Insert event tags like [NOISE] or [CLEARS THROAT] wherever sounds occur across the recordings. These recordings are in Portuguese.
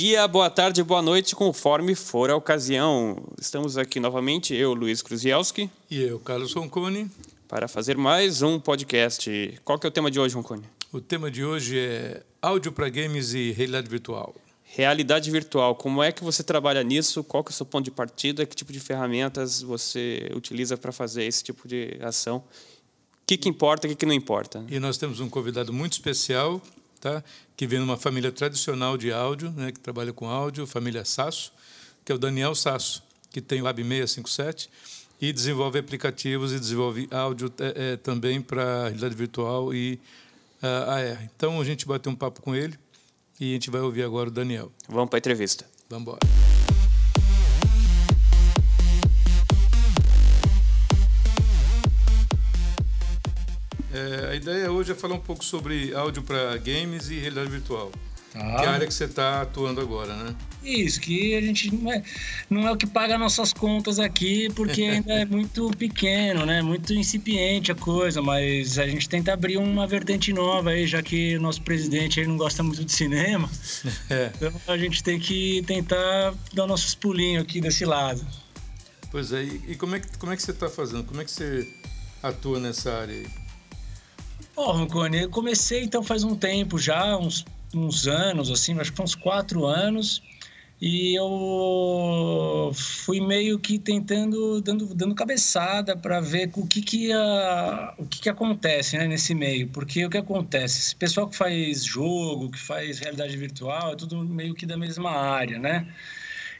Dia, boa tarde, boa noite, conforme for a ocasião. Estamos aqui novamente, eu, Luiz Kruzielski. E eu, Carlos Roncone. Para fazer mais um podcast. Qual que é o tema de hoje, Roncone? O tema de hoje é áudio para games e realidade virtual. Realidade virtual, como é que você trabalha nisso? Qual que é o seu ponto de partida? Que tipo de ferramentas você utiliza para fazer esse tipo de ação? O que, que importa e o que, que não importa? E nós temos um convidado muito especial tá? que vem de uma família tradicional de áudio, né? que trabalha com áudio, família Sasso, que é o Daniel Sasso, que tem o Lab 657 e desenvolve aplicativos e desenvolve áudio é, é, também para realidade virtual e uh, AR. Então a gente bateu um papo com ele e a gente vai ouvir agora o Daniel. Vamos para a entrevista. Vamos embora. É, a ideia hoje é falar um pouco sobre áudio para games e realidade virtual. Ah. Que é a área que você está atuando agora, né? Isso, que a gente não é, não é o que paga nossas contas aqui, porque [LAUGHS] ainda é muito pequeno, né? Muito incipiente a coisa, mas a gente tenta abrir uma vertente nova aí, já que o nosso presidente ele não gosta muito de cinema. [LAUGHS] É. Então a gente tem que tentar dar nossos pulinhos aqui desse lado. Pois é, e como é que, como é que você está fazendo? Como é que você atua nessa área aí? Ó, oh, eu comecei então faz um tempo já, uns, uns anos, assim, acho que uns quatro anos, e eu fui meio que tentando, dando, dando cabeçada para ver o que que, a, o que que acontece né, nesse meio, porque o que acontece? Esse pessoal que faz jogo, que faz realidade virtual, é tudo meio que da mesma área, né?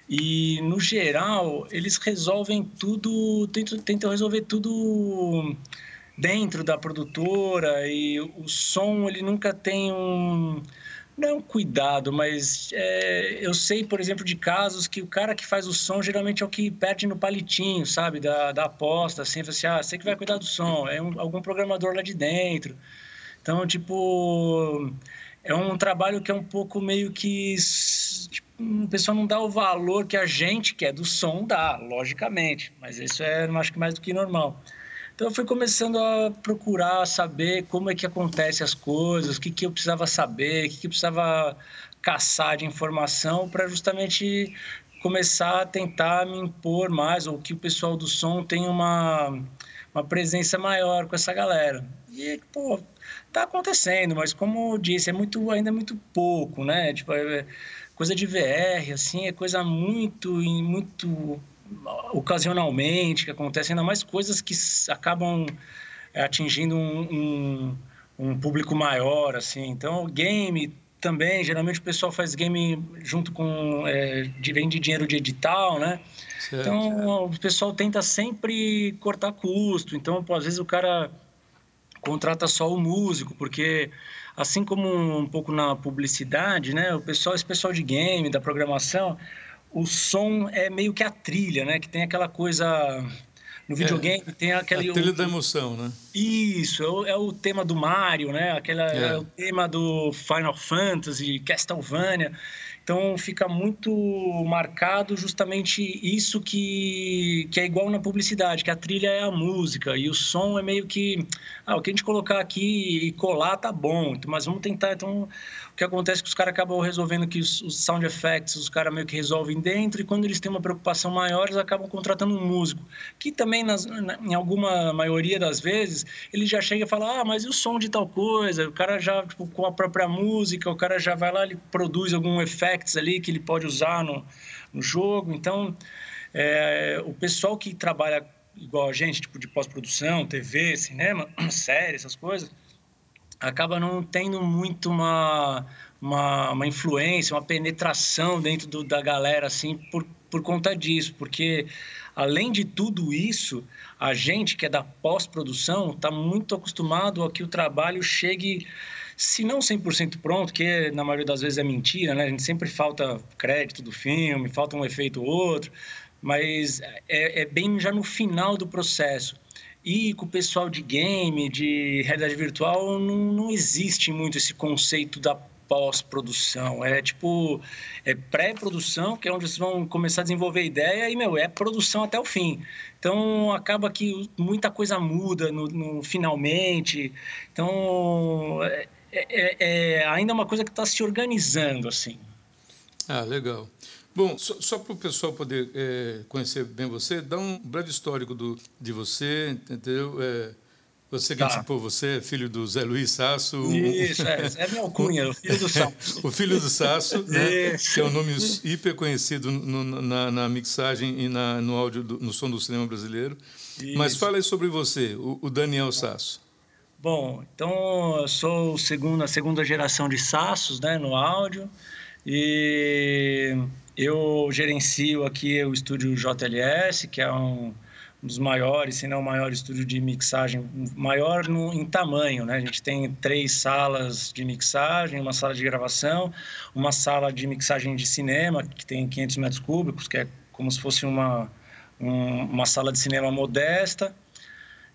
E, no geral, eles resolvem tudo, tentam, tentam resolver tudo dentro da produtora e o som ele nunca tem um não é cuidado, mas é, eu sei, por exemplo, de casos que o cara que faz o som geralmente é o que perde no palitinho, sabe, da, da aposta, assim, assim, ah, você que vai cuidar do som, é um, algum programador lá de dentro. Então, tipo, é um trabalho que é um pouco meio que tipo, o pessoal não dá o valor que a gente que é do som dá, logicamente, mas isso é, acho que mais do que normal. Então eu fui começando a procurar saber como é que acontece as coisas, o que, que eu precisava saber, o que, que eu precisava caçar de informação para justamente começar a tentar me impor mais, ou que o pessoal do som tenha uma, uma presença maior com essa galera. E, pô, tá acontecendo, mas como eu disse, é muito, ainda é muito pouco, né? Tipo, é coisa de VR, assim, é coisa muito, muito ocasionalmente que acontecem, ainda mais coisas que acabam é, atingindo um, um, um público maior, assim. Então, game também, geralmente o pessoal faz game junto com é, vende dinheiro de edital, né? Certo. Então o pessoal tenta sempre cortar custo. Então, pô, às vezes o cara contrata só o músico, porque assim como um pouco na publicidade, né? O pessoal, esse pessoal de game, da programação, o som é meio que a trilha, né? Que tem aquela coisa no videogame é, tem aquele a trilha o, da emoção, né? Isso, é o, é o, tema do Mario, né? Aquela é. é. o tema do Final Fantasy, Castlevania. Então fica muito marcado justamente isso que, que é igual na publicidade, que a trilha é a música e o som é meio que ah, o que a gente colocar aqui e colar tá bom, mas vamos tentar então que acontece é que os caras acabam resolvendo que os, os sound effects, os caras meio que resolvem dentro, e quando eles têm uma preocupação maior, eles acabam contratando um músico, que também, nas, na, em alguma maioria das vezes, ele já chega e fala, ah, mas e o som de tal coisa? O cara já, tipo, com a própria música, o cara já vai lá, ele produz algum ali que ele pode usar no, no jogo, então... É, o pessoal que trabalha igual a gente, tipo de pós-produção, TV, cinema, [CLEARS THROAT] série, essas coisas, acaba não tendo muito uma, uma, uma influência, uma penetração dentro do, da galera, assim, por, por conta disso, porque além de tudo isso, a gente que é da pós-produção está muito acostumado a que o trabalho chegue, se não 100% pronto, que na maioria das vezes é mentira, né? A gente sempre falta crédito do filme, falta um efeito ou outro, mas é, é bem já no final do processo. E com o pessoal de game, de realidade virtual, não, não existe muito esse conceito da pós-produção. É tipo, é pré-produção, que é onde vocês vão começar a desenvolver ideia, e, meu, é produção até o fim. Então, acaba que muita coisa muda no, no finalmente. Então, é, é, é ainda uma coisa que está se organizando, assim. Ah, legal. Bom, só, só para o pessoal poder é, conhecer bem você, dá um breve histórico do, de você, entendeu? É, você que tá. você é filho do Zé Luiz Sasso. Isso, é, é minha alcunha, o filho do [LAUGHS] Sasso. o filho do Sasso, né, que é um nome hiper conhecido no, na, na, mixagem e na, no áudio, do, no som do cinema brasileiro. Isso. Mas fala aí sobre você, o, o Daniel Sasso. Bom, então eu sou segunda, a segunda geração de Sassos né, no áudio e eu gerencio aqui o estúdio JLS, que é um um dos maiores, se não o maior estúdio de mixagem, maior no, em tamanho, né? A gente tem três salas de mixagem, uma sala de gravação, uma sala de mixagem de cinema, que tem 500 metros cúbicos, que é como se fosse uma, um, uma sala de cinema modesta,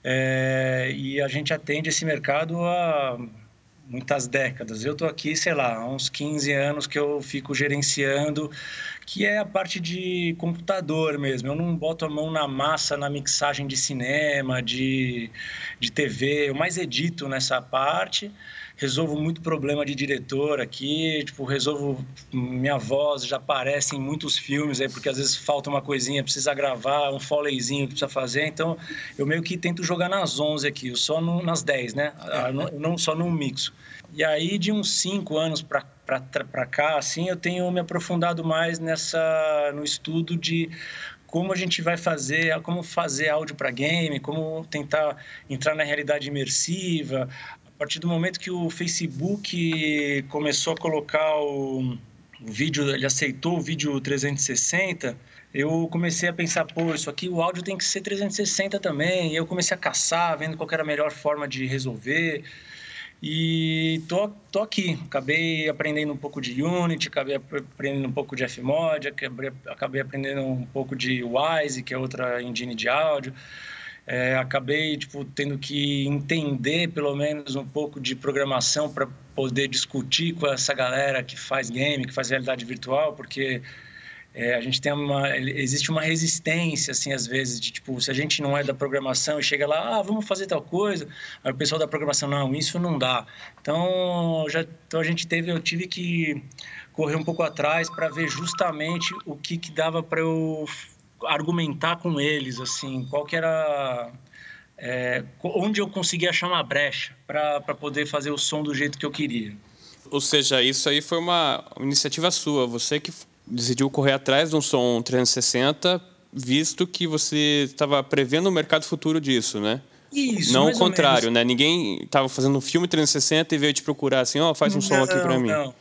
é, e a gente atende esse mercado há muitas décadas. Eu estou aqui, sei lá, há uns 15 anos que eu fico gerenciando que é a parte de computador mesmo. Eu não boto a mão na massa na mixagem de cinema, de, de TV, eu mais edito nessa parte. Resolvo muito problema de diretor aqui, tipo, resolvo minha voz já aparece em muitos filmes aí, porque às vezes falta uma coisinha, precisa gravar, um foleyzinho que precisa fazer, então eu meio que tento jogar nas 11 aqui, só no, nas 10, né? Eu não, não só no mixo. E aí, de uns cinco anos para cá, assim, eu tenho me aprofundado mais nessa no estudo de como a gente vai fazer, como fazer áudio para game, como tentar entrar na realidade imersiva. A partir do momento que o Facebook começou a colocar o, o vídeo, ele aceitou o vídeo 360, eu comecei a pensar, pô, isso aqui o áudio tem que ser 360 também. E eu comecei a caçar, vendo qual era a melhor forma de resolver. E tô, tô aqui. Acabei aprendendo um pouco de Unity, acabei aprendendo um pouco de Fmod, acabei, acabei aprendendo um pouco de Wise, que é outra engine de áudio. É, acabei tipo tendo que entender pelo menos um pouco de programação para poder discutir com essa galera que faz game, que faz realidade virtual, porque é, a gente tem uma existe uma resistência assim às vezes de tipo se a gente não é da programação e chega lá ah vamos fazer tal coisa aí o pessoal da programação não isso não dá então já então a gente teve eu tive que correr um pouco atrás para ver justamente o que que dava para eu argumentar com eles assim qual que era é, onde eu conseguia achar uma brecha para poder fazer o som do jeito que eu queria ou seja, isso aí foi uma iniciativa sua, você que decidiu correr atrás de um som 360, visto que você estava prevendo o mercado futuro disso, né? Isso, não o contrário, né? Ninguém estava fazendo um filme 360 e veio te procurar assim, ó, oh, faz um não, som aqui para mim. Não.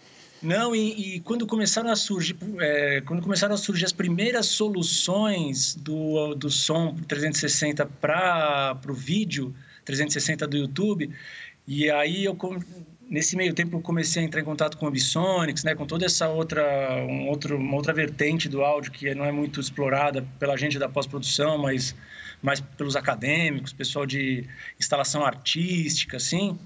Não, e, e, quando começaram a surgir, é, quando começaram a surgir as primeiras soluções do, do som 360 para o vídeo 360 do YouTube, e aí eu nesse meio tempo eu comecei a entrar em contato com o Ambisonics, né, com toda essa outra, um outro, uma outra vertente do áudio que não é muito explorada pela gente da pós-produção, mas mais pelos acadêmicos, pessoal de instalação artística, assim.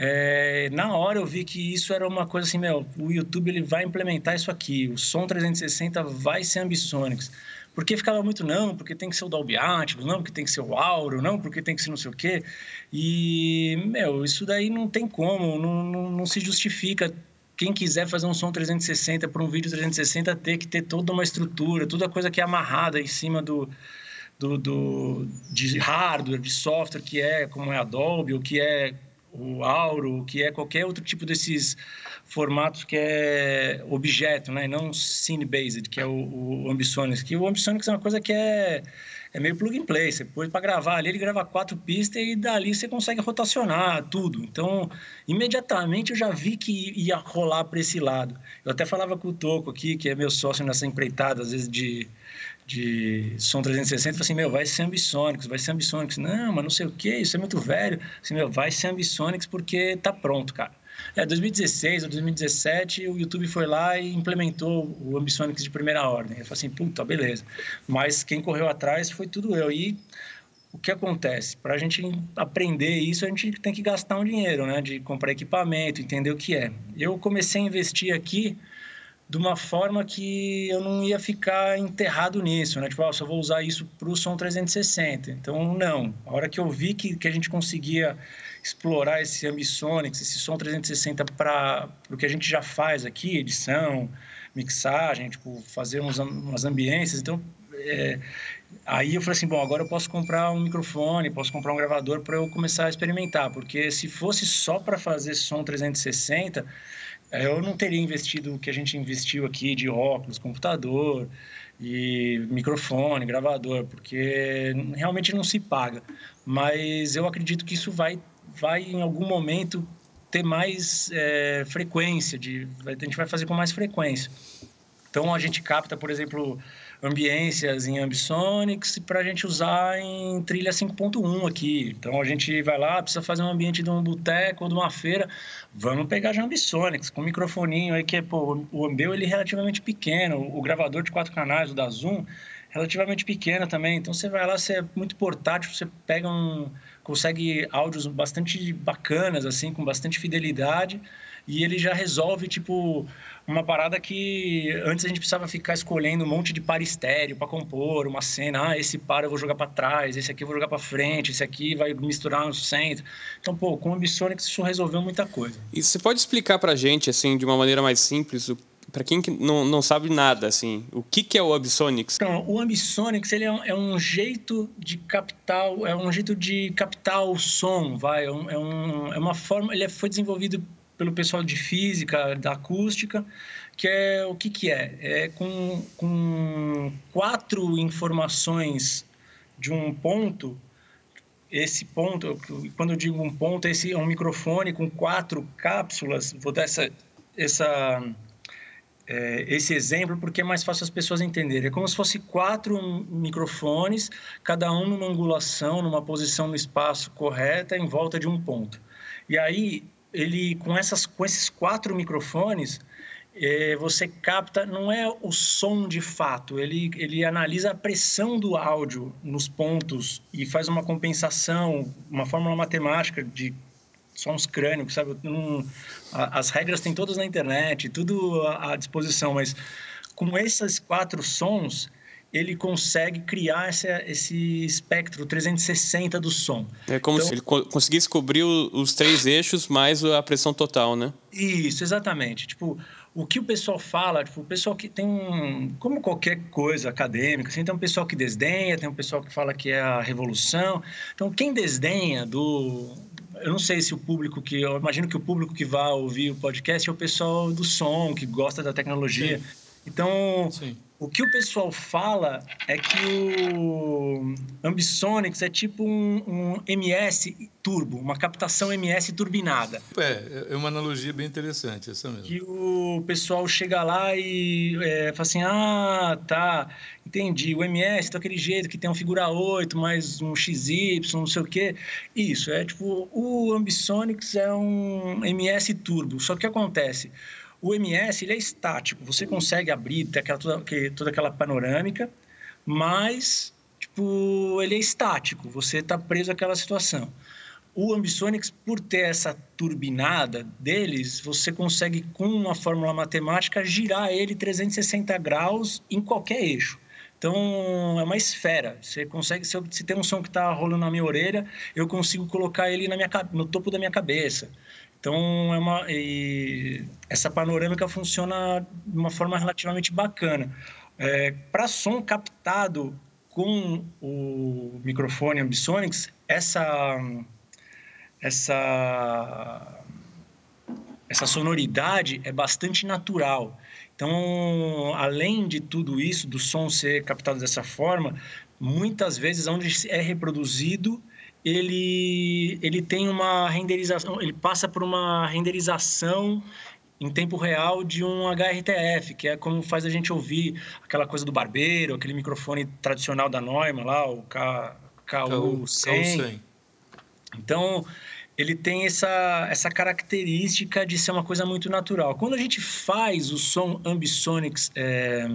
É, na hora eu vi que isso era uma coisa assim, meu, o YouTube ele vai implementar isso aqui, o som 360 vai ser Ambisonics. Porque ficava muito, não, porque tem que ser o Dolby Atmos, não, porque tem que ser o Auro, não, porque tem que ser não sei o quê. E, meu, isso daí não tem como, não, não, não se justifica quem quiser fazer um som 360 para um vídeo 360 ter que ter toda uma estrutura, toda a coisa que é amarrada em cima do, do, do, de hardware, de software, que é como é Adobe, ou que é o Auro, que é qualquer outro tipo desses formatos que é objeto, né? não scene-based, que é o, o Ambisonics. Que o Ambisonics é uma coisa que é, é meio plug and play. Você pôs para gravar ali, ele grava quatro pistas e dali você consegue rotacionar tudo. Então, imediatamente eu já vi que ia rolar para esse lado. Eu até falava com o Toco aqui, que é meu sócio nessa empreitada, às vezes de de som 360, assim, meu, vai ser Ambisonics, vai ser Ambisonics. Não, mas não sei o que, isso é muito velho. Assim, meu, vai ser Ambisonics porque tá pronto, cara. É, 2016 ou 2017, o YouTube foi lá e implementou o Ambisonics de primeira ordem. Eu falei assim, puta, beleza. Mas quem correu atrás foi tudo eu. E o que acontece? Para a gente aprender isso, a gente tem que gastar um dinheiro, né? De comprar equipamento, entender o que é. Eu comecei a investir aqui de uma forma que eu não ia ficar enterrado nisso, né? Tipo, ah, só vou usar isso para o som 360. Então, não. A hora que eu vi que, que a gente conseguia explorar esse Ambisonics, esse som 360 para o que a gente já faz aqui, edição, mixagem, tipo, fazer umas ambiências. Então, é, aí eu falei assim, bom, agora eu posso comprar um microfone, posso comprar um gravador para eu começar a experimentar, porque se fosse só para fazer som 360 é, eu não teria investido o que a gente investiu aqui de óculos, computador e microfone, gravador, porque realmente não se paga. Mas eu acredito que isso vai, vai em algum momento ter mais é, frequência, de, a gente vai fazer com mais frequência. Então a gente capta, por exemplo, ambiências em Ambisonics para a gente usar em trilha 5.1 aqui. Então a gente vai lá, precisa fazer um ambiente de um boteco ou de uma feira, vamos pegar já Ambisonics com um microfoninho aí que é, pô, o Ambeu ele é relativamente pequeno, o gravador de quatro canais, o da Zoom, relativamente pequeno também. Então você vai lá, você é muito portátil, você pega um consegue áudios bastante bacanas assim, com bastante fidelidade e ele já resolve tipo uma parada que antes a gente precisava ficar escolhendo um monte de par estéreo para compor uma cena. Ah, esse par eu vou jogar para trás, esse aqui eu vou jogar para frente, esse aqui vai misturar no centro. Então, pô, com o Ambisonics isso resolveu muita coisa. E você pode explicar para gente, assim, de uma maneira mais simples, para quem não, não sabe nada, assim, o que, que é o Ambisonics? Então, o Ambisonics ele é um, é um jeito de captar, é um jeito de captar o som, vai, é, é, um, é uma forma, ele foi desenvolvido pelo pessoal de física, da acústica, que é o que, que é? É com, com quatro informações de um ponto. Esse ponto, quando eu digo um ponto, esse é um microfone com quatro cápsulas. Vou dar essa, essa, é, esse exemplo porque é mais fácil as pessoas entenderem. É como se fosse quatro microfones, cada um numa angulação, numa posição no espaço correta, em volta de um ponto. E aí ele com essas com esses quatro microfones é, você capta não é o som de fato ele ele analisa a pressão do áudio nos pontos e faz uma compensação uma fórmula matemática de sons crânicos sabe? Um, as regras tem todas na internet tudo à disposição mas com esses quatro sons ele consegue criar esse, esse espectro 360 do som. É como então, se ele conseguisse cobrir os três eixos mais a pressão total, né? Isso, exatamente. Tipo, o que o pessoal fala, tipo, o pessoal que tem um, como qualquer coisa acadêmica, assim, tem um pessoal que desdenha, tem um pessoal que fala que é a revolução. Então, quem desdenha do eu não sei se o público que eu imagino que o público que vai ouvir o podcast é o pessoal do som, que gosta da tecnologia. Sim. Então, Sim. O que o pessoal fala é que o Ambisonics é tipo um, um, MS turbo, uma captação MS turbinada. É, é uma analogia bem interessante essa mesmo. Que o pessoal chega lá e é, fala assim, ah, tá, entendi, o MS tá daquele jeito que tem um figura 8, mais um XY, não sei o quê. Isso, é tipo, o Ambisonics é um MS turbo, só que o que acontece? O MS ele é estático, você consegue abrir ter aquela, toda, toda aquela panorâmica, mas tipo, ele é estático, você está preso àquela situação. O Ambisonics, por ter essa turbinada deles, você consegue, com uma fórmula matemática, girar ele 360 graus em qualquer eixo. Então, é uma esfera. Você consegue, se, eu, se tem um som que está rolando na minha orelha, eu consigo colocar ele na minha, no topo da minha cabeça. Então, é uma, essa panorâmica funciona de uma forma relativamente bacana. É, Para som captado com o microfone Ambisonics, essa, essa, essa sonoridade é bastante natural. Então, além de tudo isso, do som ser captado dessa forma, muitas vezes onde é reproduzido ele, ele tem uma renderização, ele passa por uma renderização em tempo real de um HRTF, que é como faz a gente ouvir aquela coisa do barbeiro, aquele microfone tradicional da Neumann lá, o K, KU100. Então, ele tem essa, essa característica de ser uma coisa muito natural. Quando a gente faz o som Ambisonics é,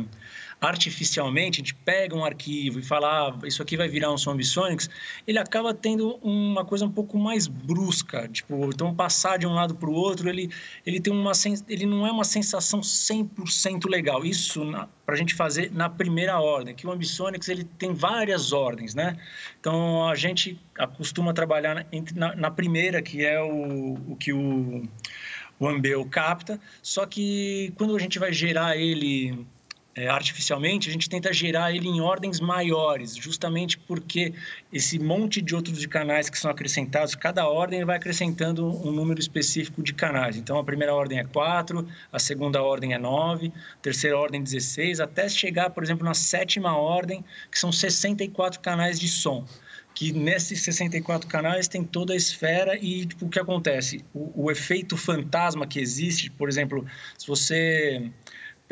artificialmente, a gente pega um arquivo e fala, ah, isso aqui vai virar um som Ambisonics, ele acaba tendo uma coisa um pouco mais brusca, tipo, então passar de um lado para o outro, ele, ele tem uma ele não é uma sensação 100% legal. Isso para a gente fazer na primeira ordem, que o Ambisonics ele tem várias ordens, né? Então a gente costuma trabalhar na, na, na primeira, que é o, o que o o Ambeu capta, só que quando a gente vai gerar ele é, artificialmente, a gente tenta gerar ele em ordens maiores, justamente porque esse monte de outros de canais que são acrescentados, cada ordem vai acrescentando um número específico de canais. Então, a primeira ordem é 4, a segunda ordem é 9, a terceira ordem 16, até chegar, por exemplo, na sétima ordem, que são 64 canais de som que nesses 64 canais tem toda a esfera e tipo, o que acontece? O, o efeito fantasma que existe, por exemplo, se você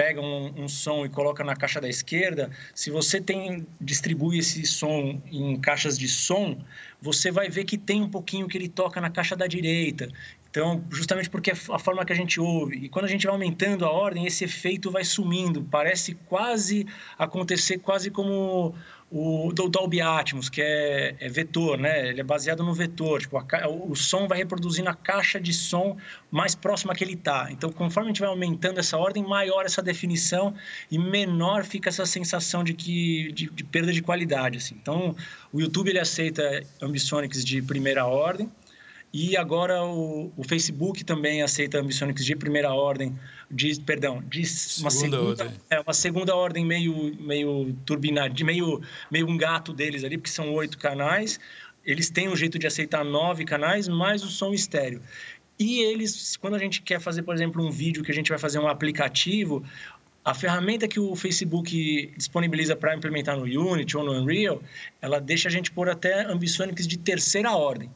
pega um, um, som e coloca na caixa da esquerda, se você tem distribui esse som em caixas de som, você vai ver que tem um pouquinho que ele toca na caixa da direita. Então, justamente porque é a forma que a gente ouve. E quando a gente vai aumentando a ordem, esse efeito vai sumindo. Parece quase acontecer quase como o do Dolby Atmos, que é, é, vetor, né? Ele é baseado no vetor. Tipo, a, o som vai reproduzindo a caixa de som mais próxima que ele está. Então, conforme a gente vai aumentando essa ordem, maior essa definição e menor fica essa sensação de que de, de perda de qualidade. Assim. Então, o YouTube ele aceita Ambisonics de primeira ordem e agora o, o Facebook também aceita Ambisonics de primeira ordem, de perdão, de uma segunda, segunda ordem. É, uma segunda ordem meio meio turbinada, de meio meio um gato deles ali, porque são oito canais. Eles têm um jeito de aceitar nove canais, mais o som estéreo. E eles, quando a gente quer fazer, por exemplo, um vídeo que a gente vai fazer um aplicativo, a ferramenta que o Facebook disponibiliza para implementar no Unity ou no Unreal, ela deixa a gente pôr até Ambisonics de terceira ordem.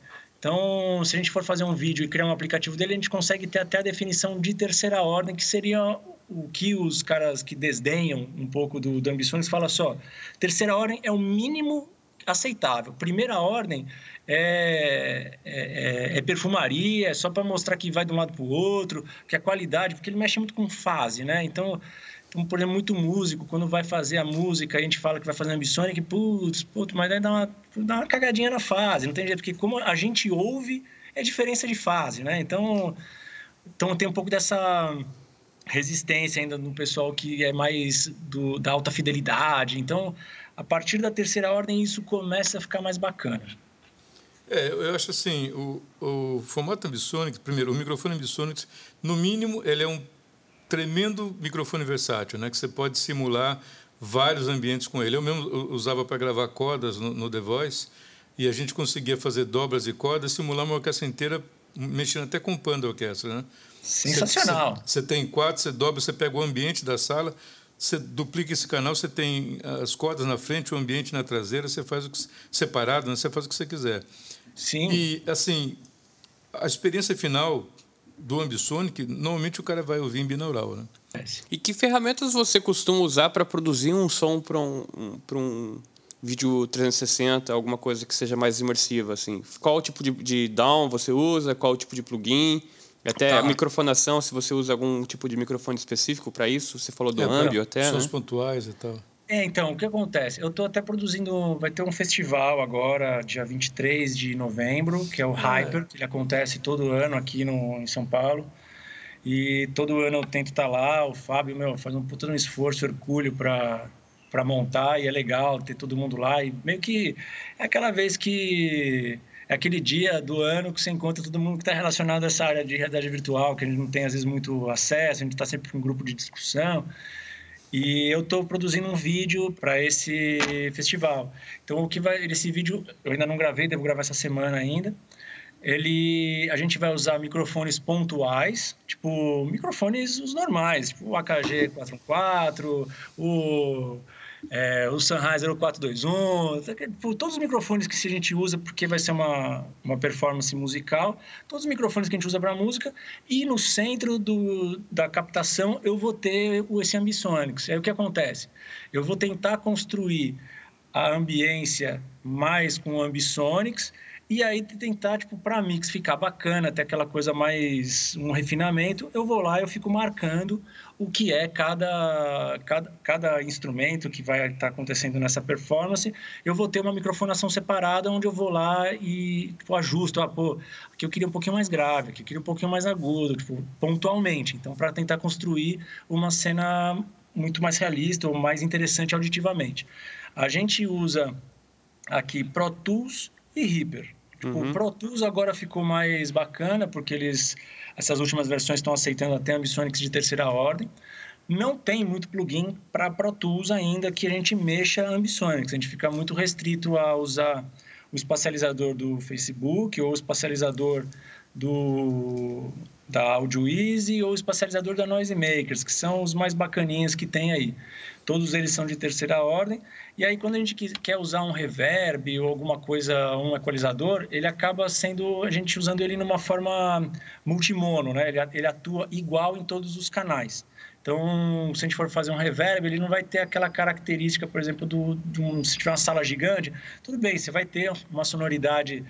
Então, se a gente for fazer um vídeo e criar um aplicativo dele, a gente consegue ter até a definição de terceira ordem, que seria o que os caras que desdenham um pouco do, do Ambições falam só. Terceira ordem é o mínimo aceitável. Primeira ordem é, é, é, é perfumaria, é só para mostrar que vai de um lado para o outro, que a qualidade, porque ele mexe muito com fase, né? Então, por exemplo, muito músico, quando vai fazer a música, a gente fala que vai fazer Ambisonic, putz, putz, mas daí dá uma, dá uma cagadinha na fase, não tem jeito, porque como a gente ouve, é diferença de fase, né? Então, então tem um pouco dessa resistência ainda no pessoal que é mais do, da alta fidelidade. Então, a partir da terceira ordem, isso começa a ficar mais bacana. É, eu acho assim, o, o formato Ambisonic, primeiro, o microfone Ambisonic, no mínimo, ele é um tremendo microfone versátil, né? Que você pode simular vários ambientes com ele. Eu mesmo usava para gravar cordas no, no The Voice e a gente conseguia fazer dobras e cordas, simular uma orquestra inteira, mexendo até com o pano da orquestra, né? Sensacional. Você, você tem quatro, você dobra, você pega o ambiente da sala, você duplica esse canal, você tem as cordas na frente, o ambiente na traseira, você faz o que, separado, né? você faz o que você quiser. Sim. E assim, a experiência final do Ambisonic, normalmente o cara vai ouvir em binaural, né? E que ferramentas você costuma usar para produzir um som para um, um, um vídeo 360, alguma coisa que seja mais imersiva, assim? Qual tipo de, de down você usa? Qual tipo de plugin? Até tá. a microfonação, se você usa algum tipo de microfone específico para isso? Você falou do é, Ambio até, Sons né? pontuais e tal. É, então, o que acontece? Eu estou até produzindo, vai ter um festival agora, dia 23 de novembro, que é o ah, Hyper, que acontece todo ano aqui no, em São Paulo. E todo ano eu tento estar tá lá, o Fábio, meu, faz um puta um esforço, hercúleo para para montar e é legal ter todo mundo lá e meio que é aquela vez que é aquele dia do ano que você encontra todo mundo que está relacionado a essa área de realidade virtual, que a gente não tem às vezes muito acesso, a gente está sempre com um grupo de discussão. E eu estou produzindo um vídeo para esse festival. Então, o que vai esse vídeo eu ainda não gravei, devo gravar essa semana ainda. Ele, a gente vai usar microfones pontuais, tipo microfones os normais, tipo o AKG 414, o é, o Sennheiser o 421, todos os microfones que a gente usa porque vai ser uma, uma performance musical, todos os microfones que a gente usa para música, e no centro do, da captação eu vou ter esse Ambisonics. Aí o que acontece? Eu vou tentar construir a ambiência mais com o Ambisonics E aí tentar, tipo, para mix ficar bacana, ter aquela coisa mais um refinamento, eu vou lá, eu fico marcando o que é cada, cada, cada instrumento que vai estar tá acontecendo nessa performance. Eu vou ter uma microfonação separada onde eu vou lá e tipo, ajusto. Ah, pô, aqui eu queria um pouquinho mais grave, aqui eu queria um pouquinho mais agudo, tipo, pontualmente. Então, para tentar construir uma cena muito mais realista ou mais interessante auditivamente. A gente usa aqui Pro Tools e Reaper. Tipo, uhum. O Pro Tools agora ficou mais bacana, porque eles, essas últimas versões estão aceitando até Ambisonics de terceira ordem. Não tem muito plugin para Pro Tools ainda que a gente mexa Ambisonics. A gente fica muito restrito a usar o espacializador do Facebook ou o espacializador do, da AudioEasy ou o espacializador da Noise Makers, que são os mais bacaninhos que tem aí. Todos eles são de terceira ordem. E aí, quando a gente quer usar um reverb ou alguma coisa, um equalizador, ele acaba sendo a gente usando ele numa forma multimono, né? Ele, ele atua igual em todos os canais. Então, se a gente for fazer um reverb, ele não vai ter aquela característica, por exemplo, do, de um, se tiver uma sala gigante, tudo bem, você vai ter uma sonoridade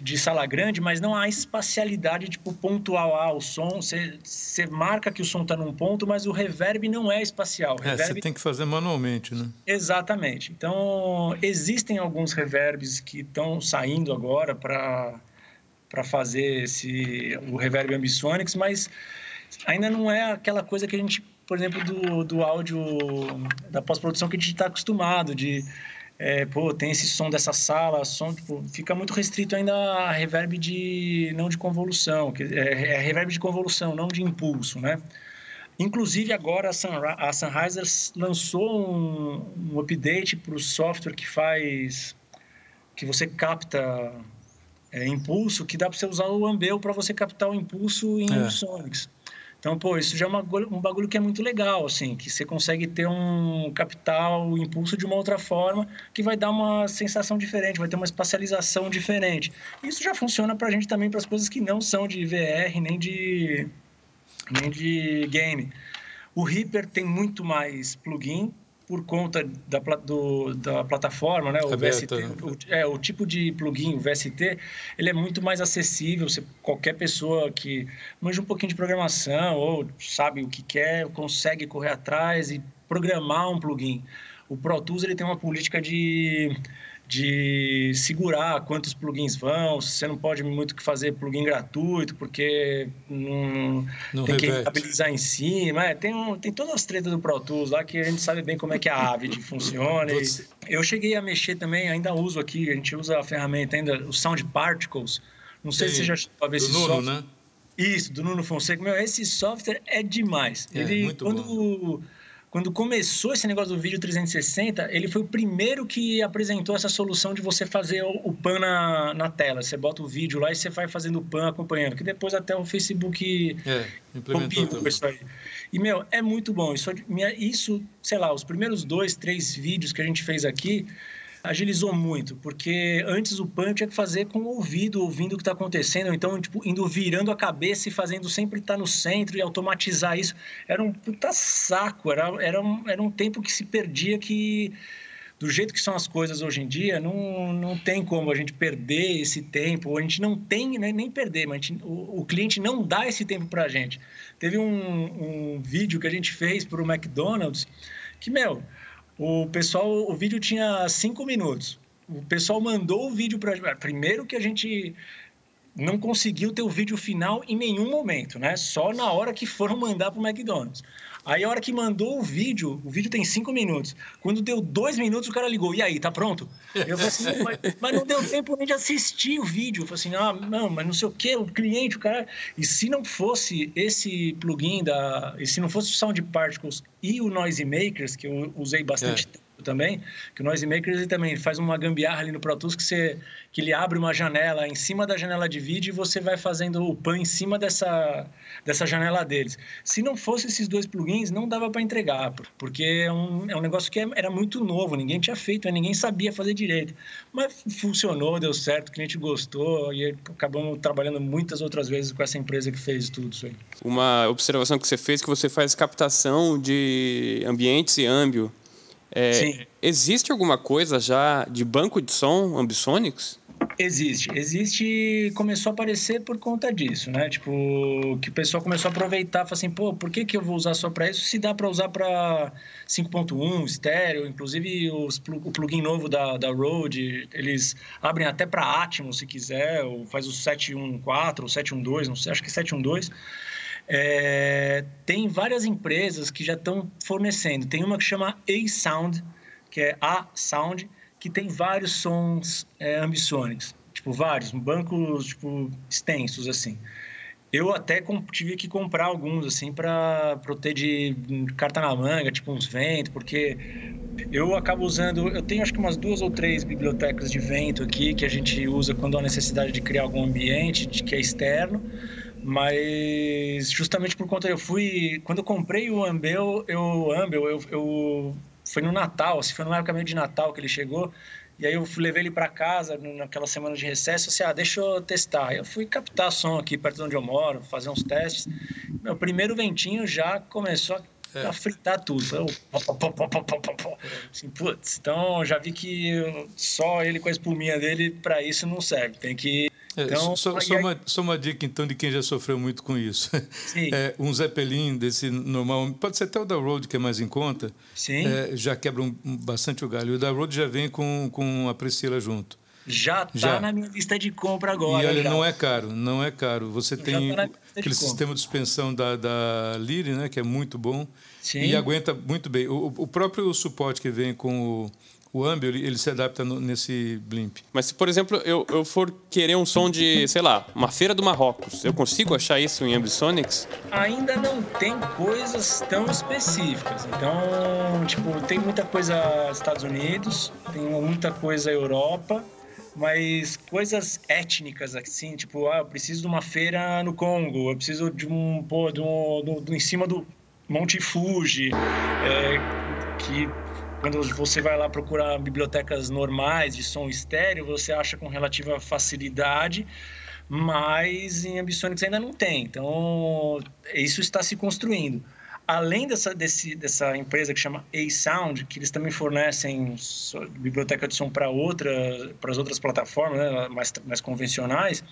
de sala grande, mas não há espacialidade tipo pontual. Ah, o som, você, marca que o som está num ponto, mas o reverb não é espacial. É, reverb... você tem que fazer manualmente, né? Exatamente. Então, existem alguns reverbs que estão saindo agora para para fazer esse o reverb ambisonics, mas ainda não é aquela coisa que a gente, por exemplo, do, do áudio da pós-produção que a gente está acostumado de é, pô, tem esse som dessa sala, som, tipo, fica muito restrito ainda a reverb de, não de convolução, que é, é reverb de convolução, não de impulso, né? Inclusive agora a, Sunri a Sennheiser lançou um, um update para o software que faz, que você capta é, impulso, que dá para você usar o Ambel para você captar o impulso em é. Sonics. Então, pô, isso já é uma, um bagulho que é muito legal, assim, que você consegue ter um capital, um impulso de uma outra forma, que vai dar uma sensação diferente, vai ter uma espacialização diferente. Isso já funciona para a gente também para as coisas que não são de VR nem de nem de game. O Reaper tem muito mais plugin, por conta da, do, da plataforma, né? O Aberta, VST, né? O, é, o tipo de plugin, o VST, ele é muito mais acessível. Você, qualquer pessoa que manja um pouquinho de programação ou sabe o que quer, consegue correr atrás e programar um plugin. O Pro Tools ele tem uma política de de segurar quantos plugins vão, você não pode muito que fazer plugin gratuito, porque não, não tem reverte. que estabilizar em cima. É, tem, um, tem todas as tretas do Pro Tools lá que a gente sabe bem como é que a Avid funciona. eu cheguei a mexer também, ainda uso aqui, a gente usa a ferramenta ainda, o Sound Particles. Não sei Sim, se você já chegou a ver esse Nuno, software. Né? Isso, do Nuno Fonseca. Meu, esse software é demais. É, Ele, quando bom quando começou esse negócio do vídeo 360, ele foi o primeiro que apresentou essa solução de você fazer o, pan na, na tela. Você bota o vídeo lá e você vai fazendo o pan acompanhando. Que depois até o Facebook é, implementou isso aí. E, meu, é muito bom. Isso, isso, sei lá, os primeiros dois, três vídeos que a gente fez aqui agilizou muito, porque antes o pan tinha que fazer com o ouvido, ouvindo o que está acontecendo, então, tipo, indo virando a cabeça e fazendo sempre estar tá no centro e automatizar isso. Era um puta saco, era, era, um, era um tempo que se perdia que do jeito que são as coisas hoje em dia, não, não tem como a gente perder esse tempo, a gente não tem né, nem perder, mas gente, o, o, cliente não dá esse tempo para a gente. Teve um, um vídeo que a gente fez para o McDonald's que, meu, o pessoal, o vídeo tinha cinco minutos. O pessoal mandou o vídeo para. Primeiro que a gente não conseguiu ter o vídeo final em nenhum momento, né? Só na hora que foram mandar para o McDonald's. Aí a hora que mandou o vídeo, o vídeo tem cinco minutos. Quando deu dois minutos, o cara ligou. E aí, tá pronto? Eu falei assim, mas, mas, não deu tempo nem de assistir o vídeo. Eu falei assim, ah, não, mas não sei o que, o cliente, o cara. E se não fosse esse plugin da. E se não fosse o Sound Particles e o Noise Makers, que eu usei bastante é. tempo também, que o Noise Maker ele também faz uma gambiarra ali no Pro Tools que, você, que ele abre uma janela em cima da janela de vídeo e você vai fazendo o pan em cima dessa, dessa janela deles. Se não fosse esses dois plugins, não dava para entregar, porque é um, é um negócio que é, era muito novo, ninguém tinha feito, ninguém sabia fazer direito. Mas funcionou, deu certo, o cliente gostou e acabamos trabalhando muitas outras vezes com essa empresa que fez tudo isso aí. Uma observação que você fez que você faz captação de ambientes e âmbio. É, existe alguma coisa já de banco de som Ambisonics? Existe. Existe começou a aparecer por conta disso, né? Tipo, que o pessoal começou a aproveitar, falou assim, pô, por que, que eu vou usar só para isso se dá para usar para 5.1, estéreo, inclusive os, o plugin novo da, da Rode, eles abrem até para Atmos se quiser, ou faz o 714 ou 712, não sei, acho que é 712. É, tem várias empresas que já estão fornecendo. Tem uma que chama A-Sound, que é A Sound, que tem vários sons é, ambisonics, tipo vários, bancos tipo extensos assim. Eu até tive que comprar alguns assim para ter de carta na manga, tipo uns ventos, porque eu acabo usando, eu tenho acho que umas duas ou três bibliotecas de vento aqui que a gente usa quando há necessidade de criar algum ambiente de, que é externo, mas justamente por conta eu fui quando eu comprei o Ambel, eu Ambel, eu, eu foi no Natal, assim, foi no época meio de Natal que ele chegou. E aí eu levei ele para casa naquela semana de recesso, assim, ah, deixa eu testar. Eu fui captar som aqui perto de onde eu moro, fazer uns testes. Meu primeiro ventinho já começou a é. a fritar tudo. Eu, assim, putz, então já vi que só ele com a espuminha dele para isso não serve. Tem que é, então, só, só, uma, só, uma, dica, então, de quem já sofreu muito com isso. [LAUGHS] É, um Zeppelin desse normal, pode ser até o da Road, que é mais em conta, é, já quebra um, bastante o galho. O da Road já vem com, com a Priscila junto. Já está na minha lista de compra agora. E olha, já. não é caro, não é caro. Você já tem tá aquele de sistema de suspensão da, da Lire, né, que é muito bom. Sim. E aguenta muito bem. O, o próprio suporte que vem com o o Ambio ele, ele se adapta no, nesse blimp. Mas se, por exemplo, eu, eu for querer um som de, sei lá, uma feira do Marrocos, eu consigo achar isso em Ambisonics? Ainda não tem coisas tão específicas. Então, tipo, tem muita coisa Estados Unidos, tem muita coisa Europa, mas coisas étnicas assim, tipo, ah, eu preciso de uma feira no Congo, eu preciso de um, pô, de um, do, do em cima do Monte Fuji, é, que quando você vai lá procurar bibliotecas normais de som estéreo, você acha com relativa facilidade, mas em Ambisonics ainda não tem. Então, isso está se construindo. Além dessa, desse, dessa empresa que chama A-Sound, que eles também fornecem biblioteca de som para outra, para as outras plataformas né, mais, mais convencionais,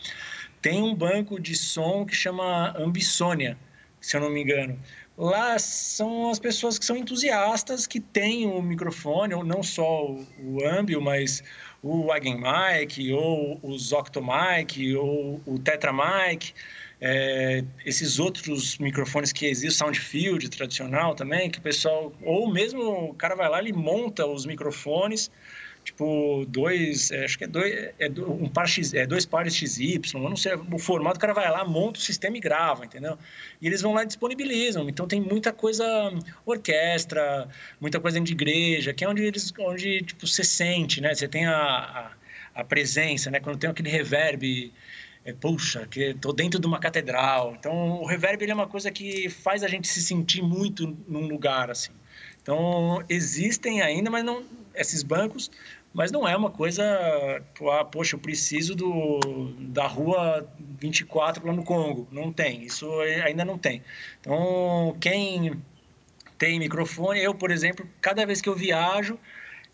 tem um banco de som que chama Ambisonia, se eu não me engano lá são as pessoas que são entusiastas, que têm o microfone, ou não só o, Ambio, mas o Wagenmic, ou o Zoctomic, ou o Tetramic, é, esses outros microfones que existem, Soundfield tradicional também, que o pessoal, ou mesmo o cara vai lá, ele monta os microfones, tipo dois, é, acho que é dois, é um par X, é dois pares XY, eu não sei o formato, o cara vai lá, monta o sistema e grava, entendeu? E eles vão lá e disponibilizam. Então tem muita coisa orquestra, muita coisa de igreja, que é onde eles, onde tipo você sente, né? Você tem a, a, a presença, né? Quando tem aquele reverb é, puxa, que tô dentro de uma catedral. Então, o reverb é uma coisa que faz a gente se sentir muito num lugar assim. Então, existem ainda, mas não esses bancos mas não é uma coisa, ah, poxa, eu preciso do, da rua 24 lá no Congo. Não tem, isso ainda não tem. Então, quem tem microfone, eu, por exemplo, cada vez que eu viajo,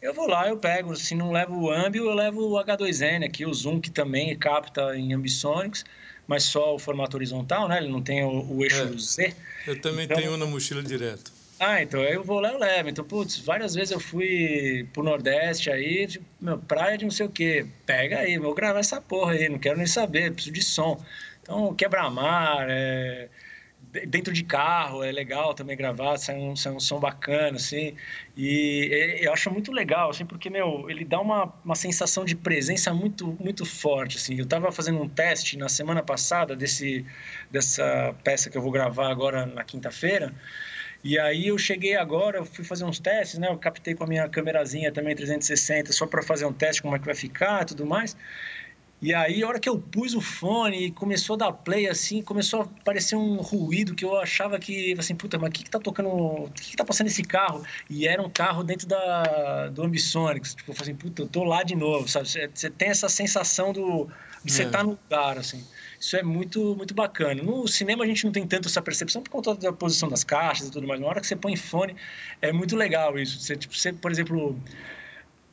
eu vou lá, eu pego, se não levo o Ambio, eu levo o H2N aqui, o Zoom, que também capta em Ambisonics, mas só o formato horizontal, né? Ele não tem o, o eixo é, Z. Eu também então, tenho na mochila direto. Ah, então eu vou lá, eu levo. Então, putz, várias vezes eu fui pro Nordeste aí, tipo, meu, praia de não sei o quê. Pega aí, vou gravar essa porra aí, não quero nem saber, preciso de som. Então, quebra-mar, é... dentro de carro, é legal também gravar, sai um, sai um som bacana, assim. E eu acho muito legal, assim, porque, meu, ele dá uma, uma sensação de presença muito, muito forte, assim. Eu tava fazendo um teste na semana passada desse, dessa peça que eu vou gravar agora na quinta-feira, e aí eu cheguei agora, eu fui fazer uns testes, né? Eu captei com a minha câmerazinha também 360, só para fazer um teste como é que vai ficar e tudo mais. E aí, a hora que eu pus o fone e começou a dar play, assim, começou a aparecer um ruído que eu achava que, assim, puta, mas o que que tá tocando, o que que tá passando esse carro? E era um carro dentro da, do Ambisonics. Tipo, eu falei assim, puta, eu tô lá de novo, sabe? Você tem essa sensação do, de você é. tá no lugar, assim. Isso é muito, muito bacana. No cinema a gente não tem tanto essa percepção por conta da posição das caixas e tudo mais. Na hora que você põe fone, é muito legal isso. Você, tipo, você por exemplo,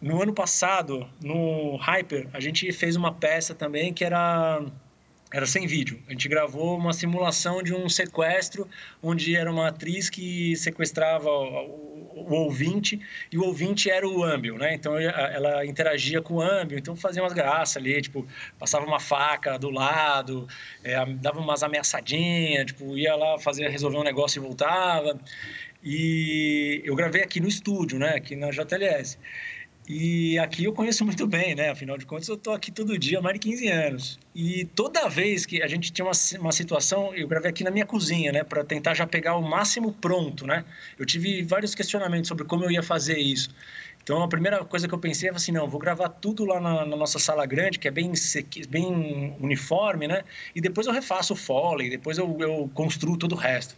no ano passado, no Hyper, a gente fez uma peça também que era era sem vídeo. A gente gravou uma simulação de um sequestro, onde era uma atriz que sequestrava o, o, ouvinte, e o ouvinte era o Ambio, né? Então ela interagia com o Ambio, então fazia umas graças ali, tipo, passava uma faca do lado, é, dava umas ameaçadinhas, tipo, ia lá fazer, resolver um negócio e voltava. E eu gravei aqui no estúdio, né? Aqui na JLS. E aqui eu conheço muito bem, né? Afinal de contas, eu estou aqui todo dia há mais de 15 anos. E toda vez que a gente tinha uma, uma situação, eu gravei aqui na minha cozinha, né? Para tentar já pegar o máximo pronto, né? Eu tive vários questionamentos sobre como eu ia fazer isso. Então, a primeira coisa que eu pensei foi assim, não, vou gravar tudo lá na, na nossa sala grande, que é bem, bem uniforme, né? E depois eu refaço o foley, depois eu, eu construo todo o resto.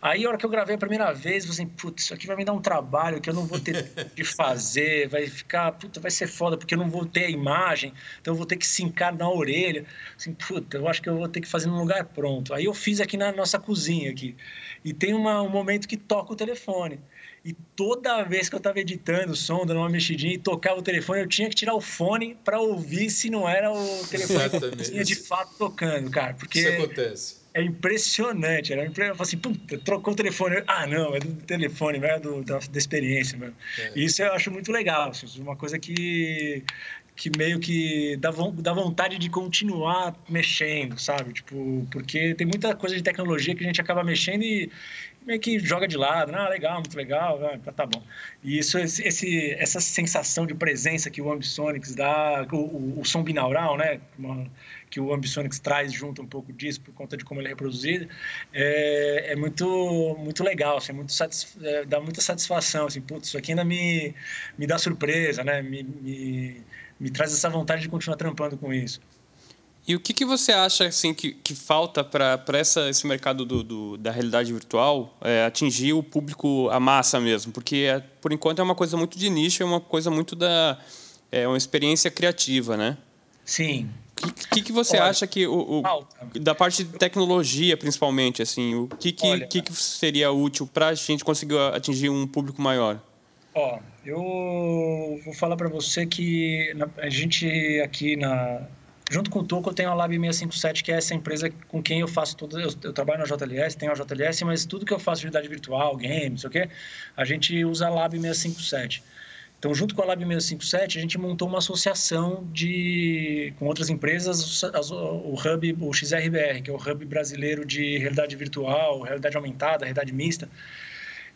Aí, a hora que eu gravei a primeira vez, eu falei assim, putz, isso aqui vai me dar um trabalho que eu não vou ter [LAUGHS] de fazer, vai ficar, puta, vai ser foda, porque eu não vou ter a imagem, então eu vou ter que sincar na orelha. Assim, puta, eu acho que eu vou ter que fazer num lugar pronto. Aí eu fiz aqui na nossa cozinha aqui. E tem uma, um momento que toca o telefone. E toda vez que eu estava editando o som, dando uma mexidinha e tocava o telefone, eu tinha que tirar o fone para ouvir se não era o telefone que tinha de fato tocando, cara. Porque Isso acontece é impressionante. Era impressionante. Eu assim, puta, trocou o telefone. Ah, não, é do telefone, não é do, da, da experiência. Mesmo. É. Isso eu acho muito legal. Assim, uma coisa que, que meio que dá, dá vontade de continuar mexendo, sabe? Tipo, porque tem muita coisa de tecnologia que a gente acaba mexendo e meio que joga de lado. Ah, legal, muito legal, ah, tá bom. E isso, esse, essa sensação de presença que o Ambisonics dá, o, o, o som binaural, né? Que o Ambisonics traz junto um pouco disso por conta de como ele é reproduzido, é, é muito muito legal, assim, muito satisf... é, dá muita satisfação, assim, putz, isso aqui ainda me, me dá surpresa, né? Me, me, me traz essa vontade de continuar trampando com isso. E o que, que você acha assim que, que falta para esse mercado do, do, da realidade virtual é, atingir o público, a massa mesmo? Porque, é, por enquanto, é uma coisa muito de nicho, é uma coisa muito da... É uma experiência criativa, né? Sim, o que, que, você Olha, acha que o, o da parte de tecnologia principalmente assim o que que, Olha, que, que seria útil para a gente conseguir atingir um público maior ó eu vou falar para você que a gente aqui na junto com o Toco eu tenho a Lab 657 que é essa empresa com quem eu faço tudo eu, eu, trabalho na JLS tenho a JLS mas tudo que eu faço de realidade virtual games não sei o quê a gente usa a Lab 657 então, junto com a Lab 657, a gente montou uma associação de, com outras empresas, o Hub, o XRBR, que é o Hub brasileiro de realidade virtual, realidade aumentada, realidade mista.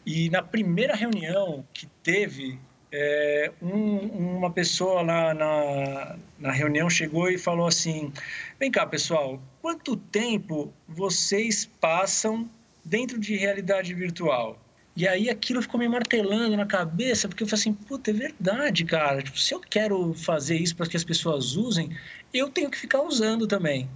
E na primeira reunião que teve, é, um, uma pessoa lá na, na reunião chegou e falou assim: Vem cá, pessoal, quanto tempo vocês passam dentro de realidade virtual? E aí aquilo ficou me martelando na cabeça, porque eu falei assim, puta, é verdade, cara. Tipo, se eu quero fazer isso para que as pessoas usem, eu tenho que ficar usando também.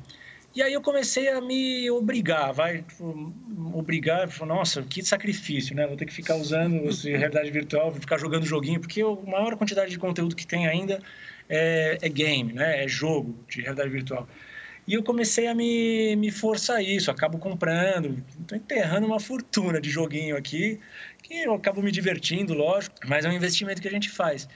E aí eu comecei a me obrigar, vai, tipo, obrigar, nossa, que sacrifício, né? Vou ter que ficar usando [LAUGHS] realidade virtual, vou ficar jogando joguinho, porque a maior quantidade de conteúdo que tem ainda é, é game, né? É jogo de realidade virtual. E eu comecei a me, me forçar isso, acabo comprando, estou enterrando uma fortuna de joguinho aqui, que eu acabo me divertindo, lógico, mas é um investimento que a gente faz.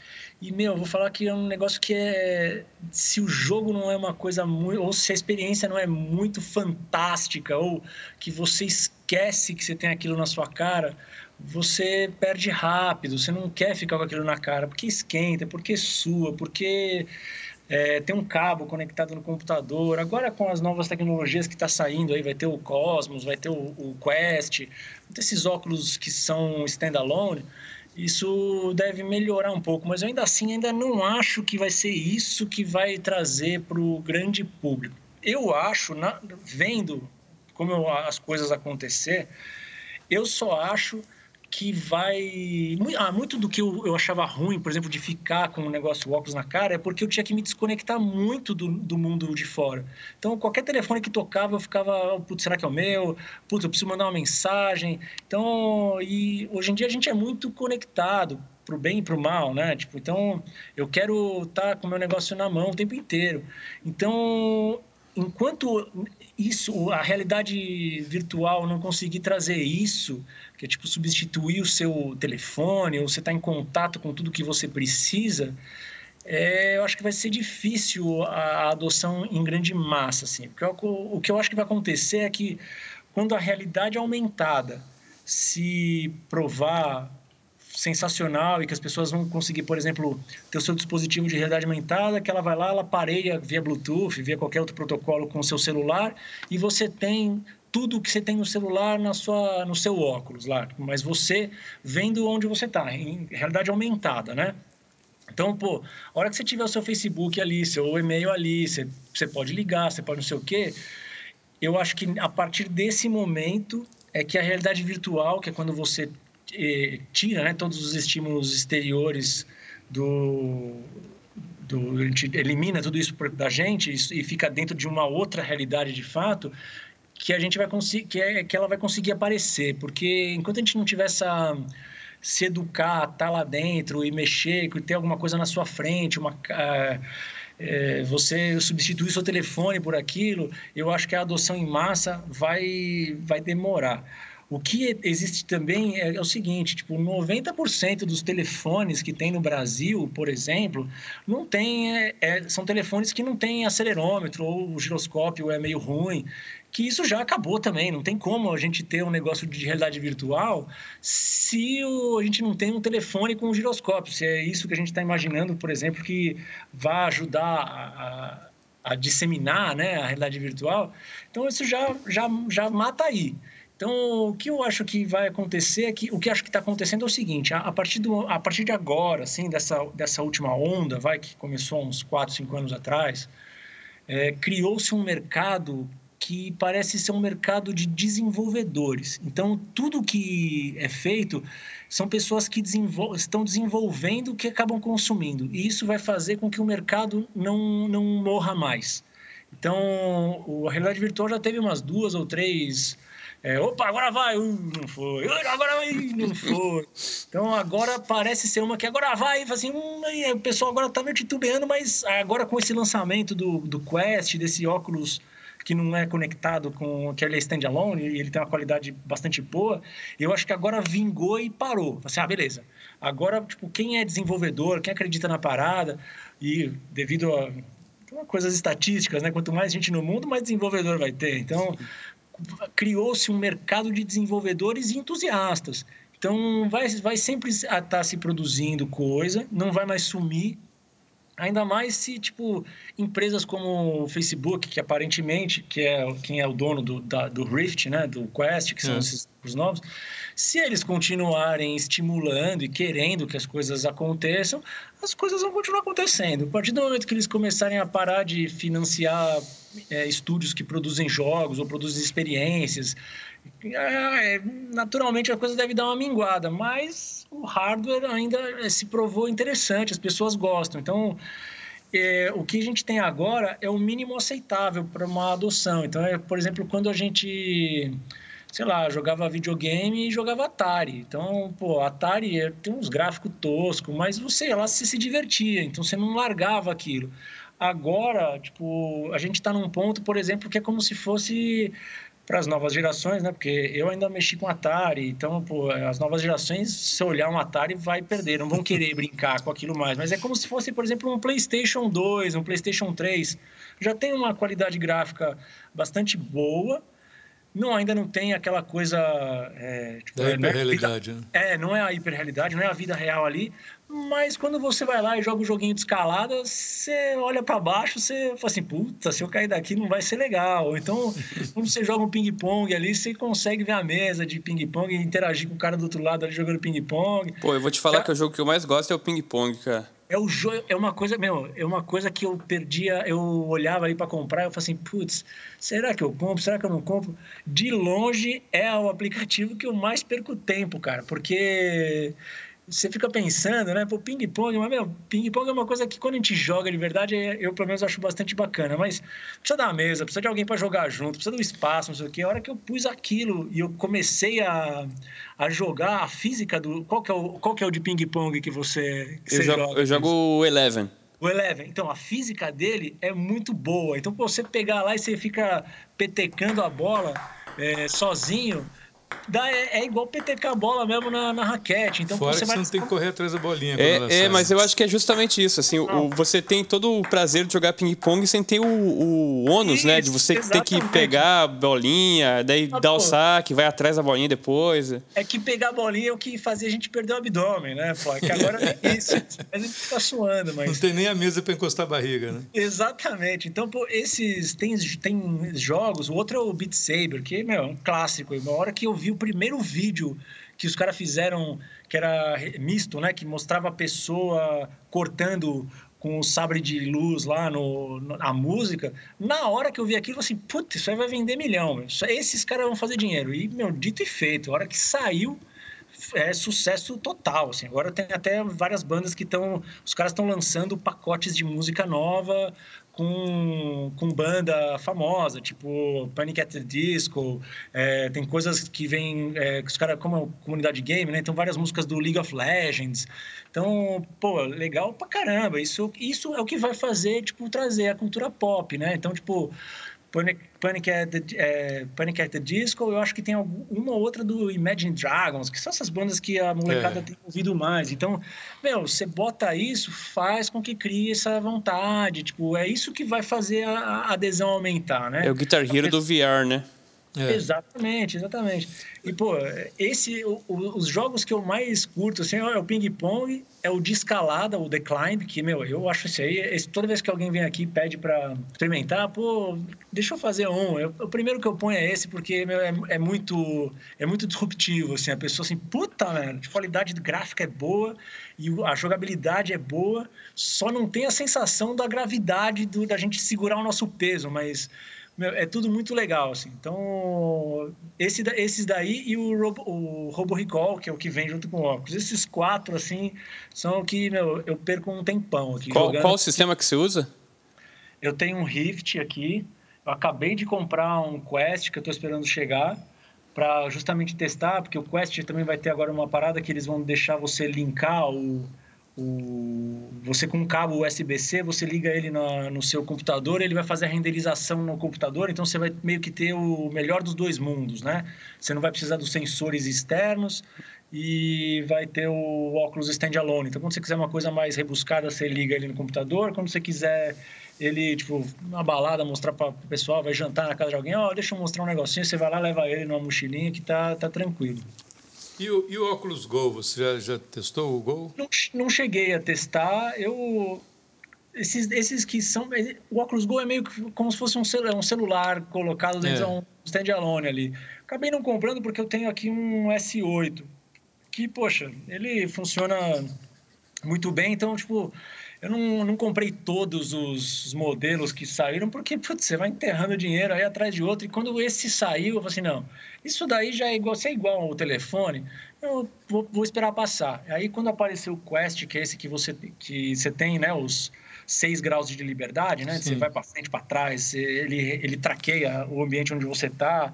E, meu, eu vou falar que é um negócio que é. Se o jogo não é uma coisa muito. Ou se a experiência não é muito fantástica, ou que você esquece que você tem aquilo na sua cara, você perde rápido, você não quer ficar com aquilo na cara, porque esquenta, porque sua, porque é, tem um cabo conectado no computador. Agora, com as novas tecnologias que está saindo aí, vai ter o Cosmos, vai ter o, o Quest, esses óculos que são standalone, isso deve melhorar um pouco, mas eu ainda assim ainda não acho que vai ser isso que vai trazer para o grande público. Eu acho, na, vendo como as coisas acontecer, eu só acho que vai. Ah, muito do que eu, eu achava ruim, por exemplo, de ficar com o negócio óculos na cara, é porque eu tinha que me desconectar muito do, do mundo de fora. Então, qualquer telefone que tocava, eu ficava, putz, será que é o meu? Putz, eu preciso mandar uma mensagem. Então, e hoje em dia a gente é muito conectado pro bem e pro mal, né? Tipo, então eu quero estar tá com o meu negócio na mão o tempo inteiro. Então, enquanto isso, a realidade virtual não conseguir trazer isso, que é tipo substituir o seu telefone, ou você está em contato com tudo que você precisa, é, eu acho que vai ser difícil a adoção em grande massa, assim. Porque o, o que eu acho que vai acontecer é que quando a realidade aumentada se provar sensacional e que as pessoas vão conseguir, por exemplo, ter o seu dispositivo de realidade aumentada, que ela vai lá, ela pareia via Bluetooth, via qualquer outro protocolo com o seu celular e você tem tudo que você tem no celular na sua, no seu óculos lá, mas você vendo onde você está, em realidade aumentada, né? Então, pô, a hora que você tiver o seu Facebook ali, seu e-mail ali, você, você pode ligar, você pode não sei o quê, eu acho que a partir desse momento é que a realidade virtual, que é quando você tira né, todos os estímulos exteriores do, do, a gente elimina tudo isso da gente e fica dentro de uma outra realidade de fato que a gente vai conseguir que é que ela vai conseguir aparecer porque enquanto a gente não tiver essa se educar estar tá lá dentro e mexer ter alguma coisa na sua frente uma é, você substituir seu telefone por aquilo eu acho que a adoção em massa vai vai demorar o que existe também é, é o seguinte, tipo, 90% dos telefones que tem no Brasil, por exemplo, não tem, é, é, são telefones que não têm acelerômetro ou o giroscópio é meio ruim, que isso já acabou também. Não tem como a gente ter um negócio de realidade virtual se o, a gente não tem um telefone com um giroscópio. Se é isso que a gente está imaginando, por exemplo, que vai ajudar a, a, a disseminar né, a realidade virtual. Então, isso já, já, já mata aí. Então, o que eu acho que vai acontecer é que o que acho que está acontecendo é o seguinte: a, partir, do, a partir de agora, assim, dessa, dessa última onda, vai que começou uns 4, 5 anos atrás, é, criou-se um mercado que parece ser um mercado de desenvolvedores. Então, tudo que é feito são pessoas que desenvol estão desenvolvendo o que acabam consumindo. E isso vai fazer com que o mercado não, não morra mais. Então, a realidade virtual já teve umas duas ou três é, opa, agora vai, uh, não foi, agora vai, não foi. Então agora parece ser uma que agora vai, assim, hum, o pessoal agora tá meio titubeando, mas agora com esse lançamento do, do Quest, desse óculos que não é conectado com que é standalone e ele tem uma qualidade bastante boa, eu acho que agora vingou e parou. Assim, ah, beleza. Agora, tipo, quem é desenvolvedor, quem acredita na parada e devido a coisas estatísticas, né? Quanto mais gente no mundo, mais desenvolvedor vai ter. Então, criou-se um mercado de desenvolvedores e entusiastas. Então, vai, vai sempre estar tá se produzindo coisa, não vai mais sumir. Ainda mais se, tipo, empresas como o Facebook, que aparentemente, que é quem é o dono do, da, do Rift, né, do Quest, que são é. esses os novos, se eles continuarem estimulando e querendo que as coisas aconteçam, as coisas vão continuar acontecendo. A partir do momento que eles começarem a parar de financiar é, estúdios que produzem jogos ou produzem experiências, naturalmente a coisa deve dar uma minguada, mas o hardware ainda é, se provou interessante, as pessoas gostam. Então, é, o que a gente tem agora é o mínimo aceitável para uma adoção. Então, é, por exemplo, quando a gente sei lá, jogava videogame e jogava Atari. Então, pô, Atari tem uns gráficos toscos, mas você lá se divertia, então você não largava aquilo. Agora, tipo, a gente está num ponto, por exemplo, que é como se fosse para as novas gerações, né? Porque eu ainda mexi com Atari, então, pô, as novas gerações, se olhar um Atari, vai perder, não vão querer [LAUGHS] brincar com aquilo mais. Mas é como se fosse, por exemplo, um PlayStation 2, um PlayStation 3. Já tem uma qualidade gráfica bastante boa, não ainda não tem aquela coisa é, tipo, da é, hiperrealidade. Né? É, não é a hiperrealidade, não é a vida real ali, mas quando você vai lá e joga um joguinho de escalada, você olha para baixo, você fala assim, puta, se eu cair daqui não vai ser legal. Ou então, [LAUGHS] quando você joga um ping-pong ali, você consegue ver a mesa de ping-pong e interagir com o cara do outro lado ali jogando ping-pong. Pô, eu vou te falar Já... que o jogo que eu mais gosto é o ping-pong, cara. É o jogo, é uma coisa, meu, é uma coisa que eu perdia, eu olhava ali para comprar, eu falei assim, putz, será que eu compro? Será que eu não compro? De longe é o aplicativo que eu mais perco tempo, cara, porque você fica pensando, né? Pô, ping-pong, mas, meu, ping-pong é uma coisa que quando a gente joga de verdade, é, eu pelo menos acho bastante bacana. Mas precisa da mesa, precisa de alguém para jogar junto, precisa do espaço, não sei o quê. A hora que eu pus aquilo e eu comecei a, a jogar a física do. Qual que é o, qual que é o de ping-pong que você, que eu, você jogo, joga? Eu jogo o Eleven. O Eleven. Então, a física dele é muito boa. Então, pô, você pegar lá e você fica petecando a bola é, sozinho Dá, é, é, igual PTK a bola mesmo na, na raquete. Então Fora você que vai. Você não tem que correr atrás da bolinha. É, é mas eu acho que é justamente isso. Assim, o, você tem todo o prazer de jogar ping-pong sem ter o, o ônus, isso, né? De você exatamente. ter que pegar a bolinha, daí ah, dar pô. o saque, vai atrás da bolinha depois. É que pegar a bolinha é o que fazia a gente perder o abdômen, né? Pô, é que agora é isso. [LAUGHS] A gente fica suando, mas. Não tem nem a mesa para encostar a barriga, né? Exatamente. Então, pô, esses. Tem, tem jogos, o outro é o Beat Saber, que, meu, é um clássico. Uma hora que eu vi o primeiro vídeo que os caras fizeram, que era misto, né? Que mostrava a pessoa cortando com o sabre de luz lá no, a música. Na hora que eu vi aquilo, eu falei assim, putz, isso aí vai vender milhão. Esses caras vão fazer dinheiro. E, meu, dito e feito. A hora que saiu, é sucesso total. Assim. Agora tem até várias bandas que estão. Os caras estão lançando pacotes de música nova com, com banda famosa, tipo Panic at the Disco, é, tem coisas que vêm, é, que os caras, como comunidade game, né? Tem várias músicas do League of Legends. Então, pô, legal pra caramba. Isso, isso é o que vai fazer, tipo, trazer a cultura pop, né? Então, tipo, Panic, Panic, at the, é, Panic at the Disco, eu acho que tem uma ou outra do Imagine Dragons, que são essas bandas que a molecada é. tem ouvido mais. Então, meu, você bota isso, faz com que crie essa vontade. Tipo, é isso que vai fazer a, a adesão aumentar, né? É o Guitar Hero do VR, né? É. Exatamente, exatamente. E, pô, esse, o, o, os jogos que eu mais curto, assim, é o ping-pong, é o de escalada, o Decline, que, meu, eu acho isso aí, esse, toda vez que alguém vem aqui e pede para experimentar, pô, deixa eu fazer um. Eu, o primeiro que eu ponho é esse, porque, meu, é, é, muito, é muito disruptivo, assim, a pessoa, assim, puta, mano, a qualidade gráfica é boa e a jogabilidade é boa, só não tem a sensação da gravidade do, da gente segurar o nosso peso, mas meu, é tudo muito legal, assim. Então, esse, esses daí e o Robo, o Robo Recall, que é o que vem junto com o óculos. Esses quatro, assim, são o que, meu, eu perco um tempão aqui. Qual, qual o sistema que você usa? Eu tenho um Rift aqui. Eu acabei de comprar um Quest que eu estou esperando chegar para justamente testar, porque o Quest também vai ter agora uma parada que eles vão deixar você linkar o o, você com um cabo USB-C, você liga ele no, no seu computador, ele vai fazer a renderização no computador, então você vai meio que ter o melhor dos dois mundos, né? Você não vai precisar dos sensores externos e vai ter o óculos standalone. Então, quando você quiser uma coisa mais rebuscada, você liga ele no computador. Quando você quiser ele, tipo, uma balada, mostrar para o pessoal, vai jantar na casa de alguém, ó, oh, deixa eu mostrar um negocinho, você vai lá, leva ele numa mochilinha que tá, tá tranquilo. E o, e o óculos Go, você já, já testou o Go? Não, não cheguei a testar. Eu esses, esses que são. O óculos Go é meio como se fosse um, cel, um celular colocado dentro é. de um standalone ali. Acabei não comprando porque eu tenho aqui um S8, que, poxa, ele funciona muito bem. Então, tipo, eu não, não comprei todos os modelos que saíram, porque putz, você vai enterrando dinheiro aí atrás de outro. E quando esse saiu, eu falei assim: não, isso daí já é igual, se é igual ao telefone, eu vou, vou, esperar passar. Aí quando apareceu o Quest, que é esse que você, que você tem, né, os seis graus de liberdade, né? Sim. Você vai para frente, para trás, ele, ele traqueia o ambiente onde você está.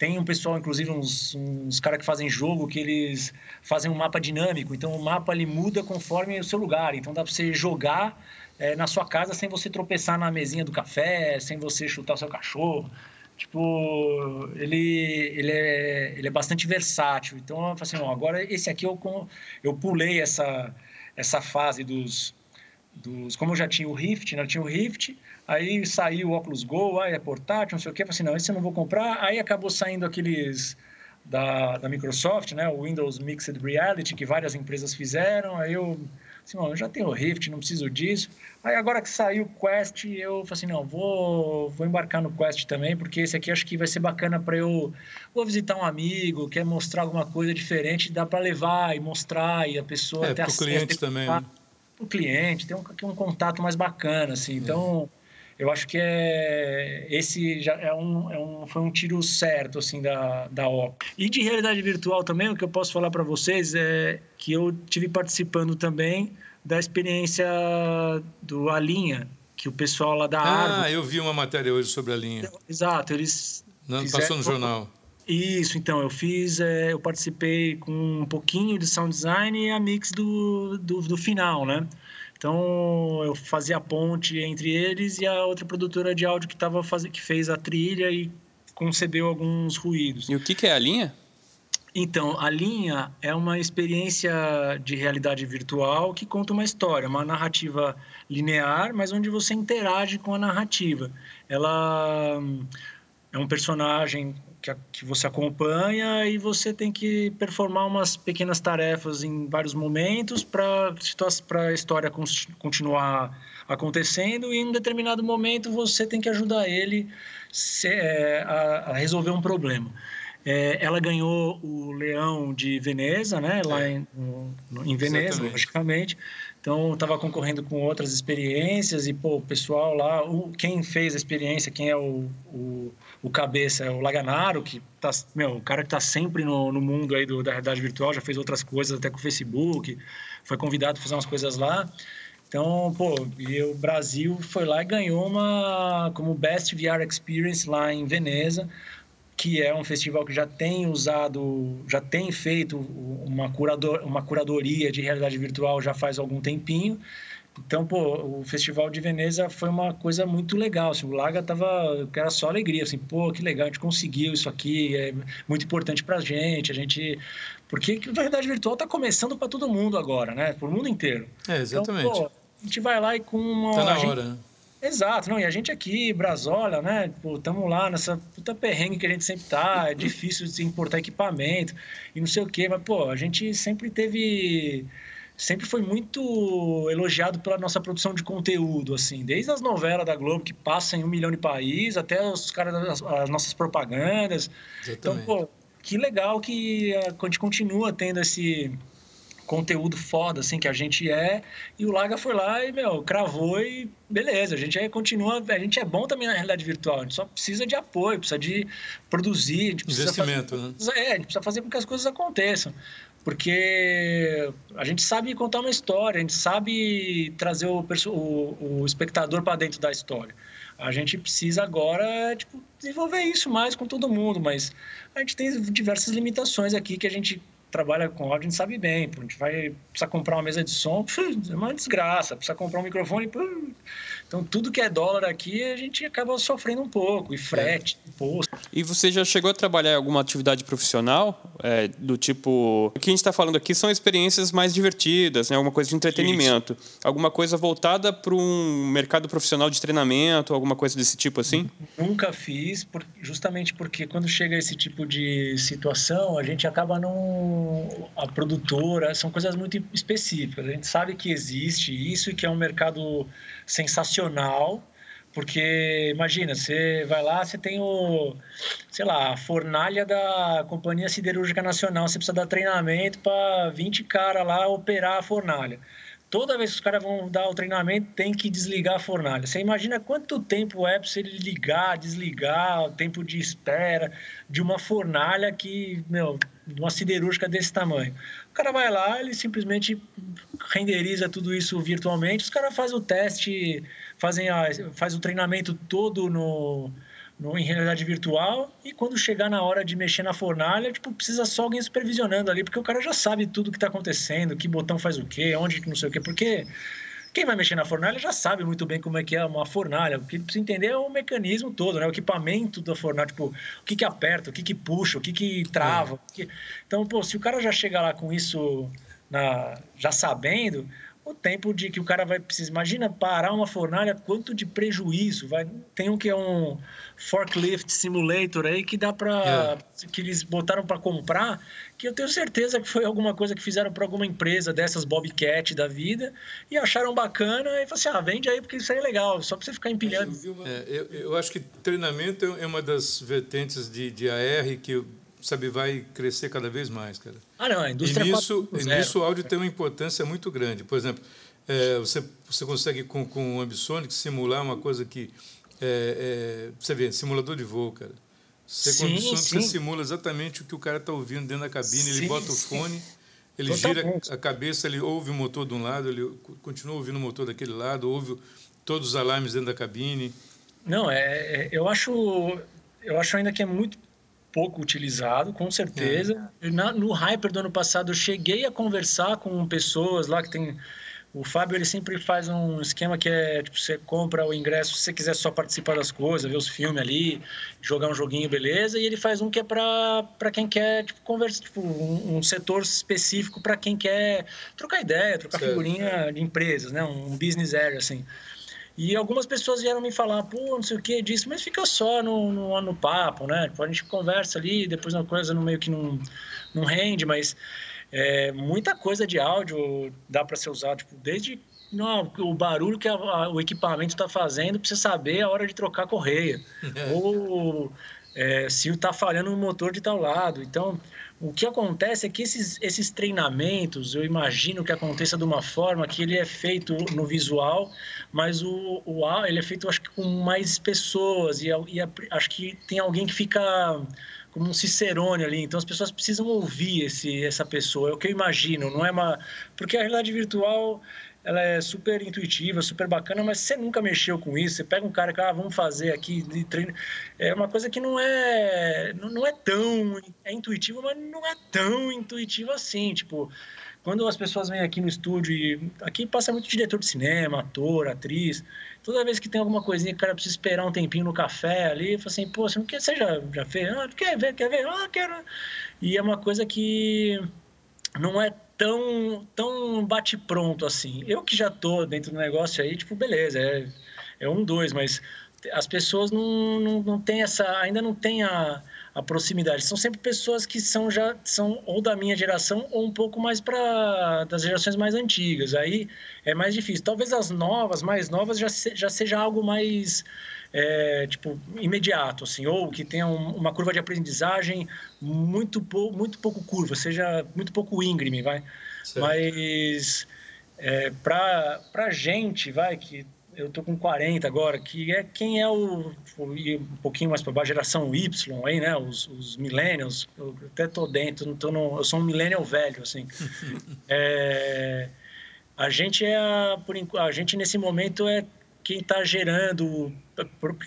Tem um pessoal, inclusive, uns, uns caras que fazem jogo que eles fazem um mapa dinâmico. Então, o mapa ele muda conforme o seu lugar. Então, dá para você jogar é, na sua casa sem você tropeçar na mesinha do café, sem você chutar o seu cachorro. Tipo, ele, ele, é, ele é bastante versátil. Então, eu assim, ó, agora esse aqui eu, eu pulei essa, essa fase dos, dos... Como eu já tinha o Rift, né? Eu tinha o Rift, Aí saiu o óculos Go, ah, é portátil, não sei o quê. Eu falei assim, não, esse eu não vou comprar. Aí acabou saindo aqueles da, da Microsoft, né? O Windows Mixed Reality, que várias empresas fizeram. Aí eu, assim, eu já tenho o Rift, não preciso disso. Aí agora que saiu o Quest, eu falei assim, não, vou, vou embarcar no Quest também, porque esse aqui acho que vai ser bacana para eu... Vou visitar um amigo, quer mostrar alguma coisa diferente, dá para levar e mostrar, e a pessoa é, ter acesso... cliente também, né? O cliente, tem um, um contato mais bacana, assim. Então... É eu acho que é esse já é um, é um foi um tiro certo assim da da O. E de realidade virtual também o que eu posso falar para vocês é que eu tive participando também da experiência do Alinha que o pessoal lá da Ah, eu vi uma matéria hoje sobre a linha. Exato, eles não fizeram, passou no jornal. Isso, então, eu fiz, é, eu participei com um pouquinho de sound design e a mix do, do, do final, né? Então eu fazia a ponte entre eles e a outra produtora de áudio que tava faz... que fez a trilha e concebeu alguns ruídos. E o que, que é a linha? Então, a linha é uma experiência de realidade virtual que conta uma história, uma narrativa linear, mas onde você interage com a narrativa. Ela hum, é um personagem que, que você acompanha e você tem que performar umas pequenas tarefas em vários momentos para a história continuar acontecendo e em um determinado momento você tem que ajudar ele se, é, a, a, resolver um problema. É, ela ganhou o Leão de Veneza, né? Lá é. em, no, em Veneza, Exatamente. logicamente. Então, estava concorrendo com outras experiências e, pô, o pessoal lá, o, quem fez a experiência, quem é o, o, o cabeça, é o Laganaro, que tá, meu, o cara que está sempre no, no mundo aí do, da realidade virtual, já fez outras coisas até com o Facebook, foi convidado a fazer umas coisas lá. Então, pô, e o Brasil foi lá e ganhou uma como Best VR Experience lá em Veneza, que é um festival que já tem usado, já tem feito uma, curador, uma curadoria de realidade virtual já faz algum tempinho. Então, pô, o Festival de Veneza foi uma coisa muito legal. Assim, o Laga tava, era só alegria, assim, pô, que legal, a gente conseguiu isso aqui, é muito importante pra gente, a gente... Porque a realidade virtual está começando para todo mundo agora, né? Para o mundo inteiro. É, exatamente. Então, pô, a gente vai lá e com uma. Tá na gente... hora, né? Exato, não, e a gente aqui, Brasola, né, pô, tamo lá nessa puta perrengue que a gente sempre tá, é difícil de importar equipamento e não sei o quê, mas, pô, a gente sempre teve, sempre foi muito elogiado pela nossa produção de conteúdo, assim, desde as novelas da Globo que passam em um milhão de países, até os caras, as, as nossas propagandas, Exatamente. então, pô, que legal que a gente continua tendo esse conteúdo foda, assim, que a gente é. E o Laga foi lá e, meu, cravou e beleza. A gente aí continua. A gente é bom também na realidade virtual. A gente só precisa de apoio, precisa de produzir. A gente precisa Investimento, fazer, né? É, a gente precisa fazer com que as coisas aconteçam. Porque a gente sabe contar uma história, a gente sabe trazer o, o, o espectador para dentro da história. A gente precisa agora tipo, desenvolver isso mais com todo mundo, mas a gente tem diversas limitações aqui que a gente trabalha com áudio, a gente sabe bem. A gente vai precisar comprar uma mesa de som, [LAUGHS] é uma desgraça. Precisa comprar um microfone, então tudo que é dólar aqui a gente acaba sofrendo um pouco. E frete, é. imposto. E você já chegou a trabalhar em alguma atividade profissional? É, do tipo. O que a gente está falando aqui são experiências mais divertidas, né? alguma coisa de entretenimento. Isso. Alguma coisa voltada para um mercado profissional de treinamento, alguma coisa desse tipo assim? Nunca fiz, justamente porque quando chega esse tipo de situação, a gente acaba não a produtora, são coisas muito específicas. A gente sabe que existe isso e que é um mercado sensacional, porque imagina, você vai lá, você tem o, sei lá, a fornalha da Companhia Siderúrgica Nacional, você precisa dar treinamento para 20 caras lá operar a fornalha. Toda vez que os caras vão dar o treinamento, tem que desligar a fornalha. Você imagina quanto tempo é para você ligar, desligar, o tempo de espera de uma fornalha que, meu, de uma siderúrgica desse tamanho. O cara vai lá, ele simplesmente renderiza tudo isso virtualmente, os caras fazem o teste, fazem a, faz o treinamento todo no, no, em realidade virtual e quando chegar na hora de mexer na fornalha, tipo, precisa só alguém supervisionando ali, porque o cara já sabe tudo o que está acontecendo, que botão faz o quê, onde que não sei o quê, porque quem vai mexer na fornalha já sabe muito bem como é que é uma fornalha. O que precisa entender é o mecanismo todo, né? O equipamento da fornalha, tipo, o que que aperta, o que que puxa, o que que trava. É. Que... Então, pô, se o cara já chega lá com isso na... já sabendo, o tempo de que o cara vai precisar. Imagina parar uma fornalha, quanto de prejuízo. Vai, tem um que é um forklift simulator aí que dá para. É. que eles botaram para comprar, que eu tenho certeza que foi alguma coisa que fizeram para alguma empresa dessas Bobcat da vida e acharam bacana e falaram assim: ah, vende aí porque isso aí é legal, só para você ficar empilhando. É, eu, eu, acho que treinamento é uma das vertentes de, de AR que sabe, vai crescer cada vez mais, cara. Ah, não, a indústria e nisso, e nisso o áudio tem uma importância muito grande. Por exemplo, é, você, você consegue com, com o Ambisonic simular uma coisa que... É, é, você vê, simulador de voo, cara. Você, sim, com você simula exatamente o que o cara está ouvindo dentro da cabine, sim, ele bota o fone, ele Totalmente. gira a cabeça, ele ouve o motor de um lado, ele continua ouvindo o motor daquele lado, ouve todos os alarmes dentro da cabine. Não, é, é eu acho eu acho ainda que é muito pouco utilizado, com certeza. É. Na, no Hyper do ano passado, eu cheguei a conversar com pessoas lá que tem o Fábio ele sempre faz um esquema que é tipo você compra o ingresso se você quiser só participar das coisas, ver os filmes ali, jogar um joguinho, beleza. E ele faz um que é para quem quer tipo conversa, tipo um, um setor específico para quem quer trocar ideia, trocar certo. figurinha de empresas, né? Um business area assim. E algumas pessoas vieram me falar, pô, não sei o que disso, mas fica só no, no, no papo, né? Tipo, a gente conversa ali, depois uma coisa no meio que não, não rende, mas é, muita coisa de áudio dá para ser usado, tipo, desde não, o barulho que a, a, o equipamento está fazendo para você saber a hora de trocar a correia. [LAUGHS] Ou é, se está falhando o motor de tal lado. Então, o que acontece é que esses, esses treinamentos, eu imagino que aconteça de uma forma que ele é feito no visual, mas o, o ele é feito, acho que, com mais pessoas. E, e acho que tem alguém que fica como um cicerone ali. Então as pessoas precisam ouvir esse, essa pessoa. É o que eu imagino. Não é uma porque a realidade virtual ela é super intuitiva, super bacana, mas você nunca mexeu com isso. Você pega um cara que ah, vamos fazer aqui de treino, é uma coisa que não é não é tão é intuitivo, mas não é tão intuitivo assim. Tipo, quando as pessoas vêm aqui no estúdio e aqui passa muito diretor de cinema, ator, atriz. Toda vez que tem alguma coisinha que o cara precisa esperar um tempinho no café ali, fala assim, pô, você não quer, você já, já fez? Ah, quer ver, quer ver? Ah, quero. E é uma coisa que não é tão, tão bate-pronto assim. Eu que já tô dentro do negócio aí, tipo, beleza, é, é um, dois, mas as pessoas não, não, não têm essa, ainda não tem a, a proximidade. São sempre pessoas que são já são ou da minha geração ou um pouco mais para das gerações mais antigas. Aí é mais difícil. Talvez as novas, mais novas, já, se, já seja algo mais é, tipo imediato, assim, ou que tenha um, uma curva de aprendizagem muito, pou, muito pouco curva, seja muito pouco íngreme, vai. Certo. Mas é, para a gente, vai, que eu tô com 40 agora, que é quem é o, um pouquinho mais para baixo, geração Y aí, né, os, os millennials, eu até tô dentro, não tô no, eu sou um millennial velho, assim. [LAUGHS] é, a gente é, por, a gente nesse momento é quem está gerando,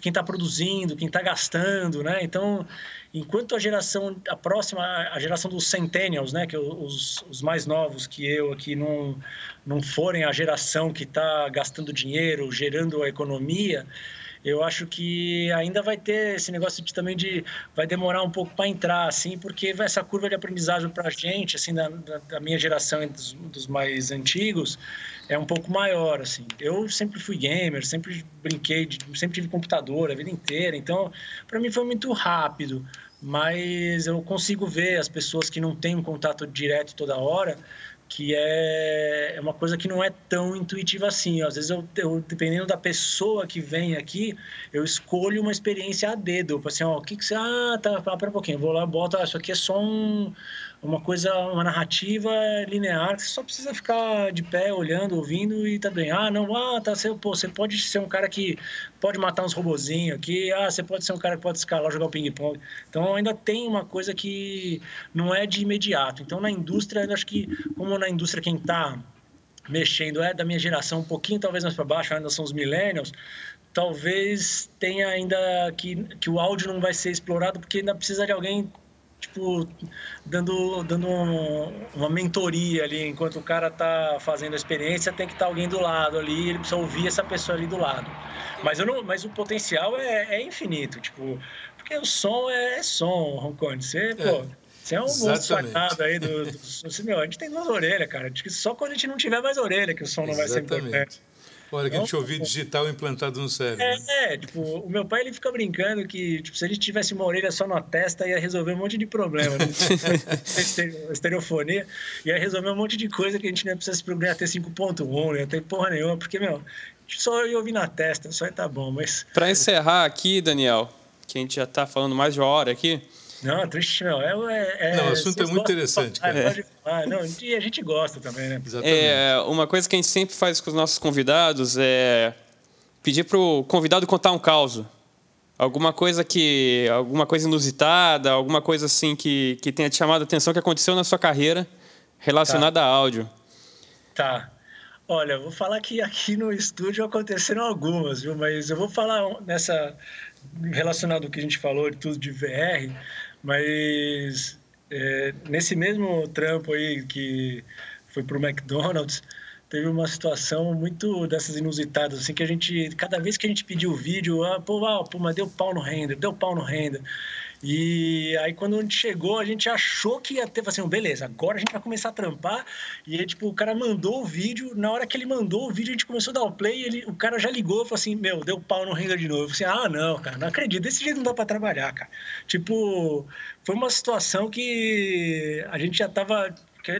quem está produzindo, quem está gastando, né? Então, enquanto a geração, a próxima, a geração dos centennials, né, que os, os mais novos que eu aqui não, não forem a geração que está gastando dinheiro, gerando a economia, eu acho que ainda vai ter esse negócio de também de vai demorar um pouco para entrar assim porque essa curva de aprendizagem para a gente assim da, da, minha geração e dos, dos, mais antigos é um pouco maior assim. Eu sempre fui gamer sempre brinquei de, sempre tive computador a vida inteira então para mim foi muito rápido. Mas eu consigo ver as pessoas que não têm um contato direto toda hora que é, é uma coisa que não é tão intuitiva assim. Às vezes, eu, eu, dependendo da pessoa que vem aqui, eu escolho uma experiência a dedo. Assim, ó, o que, que você... Ah, tá, pera um pouquinho. Vou lá, boto... Ah, isso aqui é só um, uma coisa, uma narrativa linear, você só precisa ficar de pé, olhando, ouvindo e tá bem. Ah, não, ah, tá, você, pô, você pode ser um cara que pode matar uns robozinhos aqui, ah, você pode ser um cara que pode escalar, jogar um ping-pong. Então ainda tem uma coisa que não é de imediato. Então na indústria, acho que, como na indústria quem tá mexendo é da minha geração, um pouquinho talvez mais para baixo, ainda são os millennials, talvez tenha ainda que, que o áudio não vai ser explorado porque ainda precisa de alguém tipo, dando, dando uma mentoria ali, enquanto o cara tá fazendo a experiência, tem que estar tá alguém do lado ali, ele precisa ouvir essa pessoa ali do lado. Mas, eu não, mas o potencial é, é infinito, tipo, porque o som é, é som, Roncone. Você, é. pô, você é um monstro sacado aí do, do, do, meu, a gente tem duas orelhas, cara. Só quando a gente não tiver mais orelha que o som não Exatamente. vai ser importante. Olha, que a gente ouviu digital implantado no cérebro. É, é, tipo, o meu pai ele fica brincando que tipo, se a gente tivesse uma orelha só na testa, ia resolver um monte de problema. Né? [LAUGHS] Estereofonia, ia resolver um monte de coisa que a gente não ia precisar se programar até 5.1, não ia ter porra nenhuma, porque, meu, só ia ouvir na testa, só ia tá bom, mas... Para encerrar aqui, Daniel, que a gente já tá falando mais de uma hora aqui, não, triste não. É, é, é, não, o assunto é muito interessante, cara. É. Ah, não, e a gente gosta também, né? Exatamente. É, uma coisa que a gente sempre faz com os nossos convidados é pedir para o convidado contar um caos. Alguma coisa que. alguma coisa inusitada, alguma coisa assim que, que tenha te chamado a atenção que aconteceu na sua carreira relacionada tá. a áudio. Tá. Olha, vou falar que aqui no estúdio aconteceram algumas, viu? Mas eu vou falar nessa relacionado ao que a gente falou de tudo de VR, mas é, nesse mesmo trampo aí que foi para o McDonald's, teve uma situação muito dessas inusitadas, assim, que a gente, cada vez que a gente pediu o vídeo, ah, pô, ah, pô, mas deu pau no render, deu pau no render. E aí, quando a gente chegou, a gente achou que ia ter, assim, beleza, agora a gente vai começar a trampar. E aí, tipo, o cara mandou o vídeo, na hora que ele mandou o vídeo, a gente começou a dar o play, ele, o cara já ligou e falou assim, meu, deu pau no render de novo. Eu falei assim, ah, não, cara, não acredito, desse jeito não dá pra trabalhar, cara. Tipo, foi uma situação que a gente já tava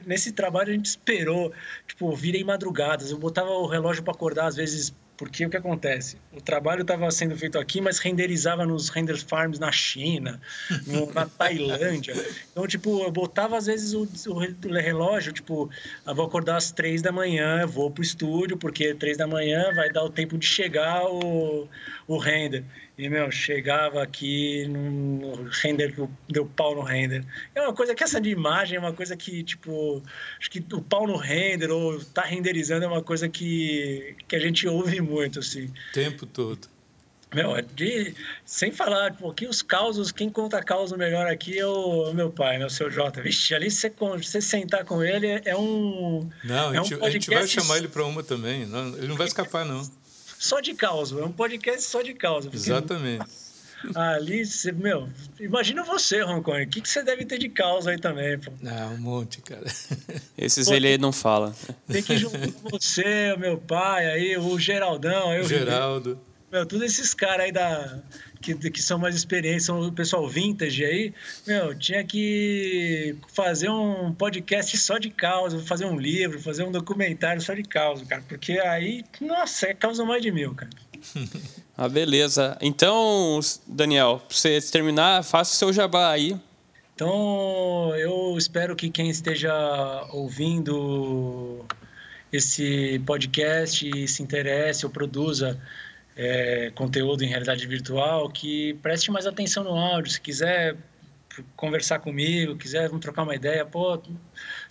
nesse trabalho a gente esperou, tipo, virei madrugadas, eu botava o relógio para acordar às vezes porque o que acontece? O trabalho estava sendo feito aqui, mas renderizava nos render farms na China, [LAUGHS] no, na Tailândia. Então, tipo, eu botava às vezes o, o, relógio, tipo, eu vou acordar às três da manhã, vou pro estúdio, porque três da manhã vai dar o tempo de chegar o, o render. E, meu, chegava aqui no render, deu pau no render. É uma coisa que essa de imagem é uma coisa que, tipo, acho que o pau no render ou tá renderizando é uma coisa que, que a gente ouve muito, assim. O tempo todo. Meu, de, sem falar, aqui os causos, quem conta causa melhor aqui é o meu pai, né, o seu Jota. Vixe, ali você, você sentar com ele é um. Não, é a, gente, um a gente vai chamar ele para uma também. Não, ele não vai escapar, não só de causa. É um podcast só de causa. Exatamente. Ali, meu, imagina você, Roncone. O que, que você deve ter de causa aí também, pô? Ah, um monte, cara. Esses pô, ele não fala. Tem que juntar você, o meu pai, aí, o Geraldão. Aí, o Geraldo. Meu, todos esses caras aí da, que, que são mais experientes, são o pessoal vintage aí, meu, tinha que fazer um podcast só de causa, fazer um livro, fazer um documentário só de causa, cara, porque aí, nossa, é causa mais de mil, cara. [LAUGHS] ah, beleza. Então, Daniel, pra você terminar, faça o seu jabá aí. Então, eu espero que quem esteja ouvindo esse podcast e se interesse ou produza é, conteúdo em realidade virtual, que preste mais atenção no áudio. Se quiser conversar comigo, quiser vamos trocar uma ideia, pô,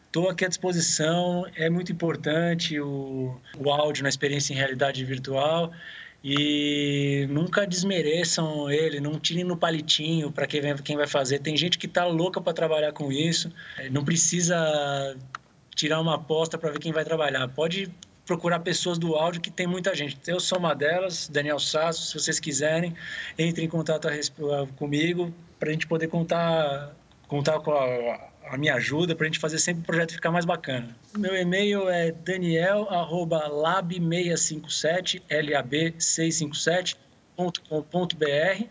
estou aqui à disposição. É muito importante o, o áudio na experiência em realidade virtual e nunca desmereçam ele, não tirem no palitinho para quem, vai fazer. Tem gente que está louca para trabalhar com isso, não precisa tirar uma aposta para ver quem vai trabalhar. Pode procurar pessoas do áudio, que tem muita gente. Eu sou uma delas, Daniel Sasso, se vocês quiserem, entre em contato comigo para a gente poder contar, contar com a, a minha ajuda, para a gente fazer sempre o projeto ficar mais bacana. Meu e-mail é daniel.lab657, lab657.com.br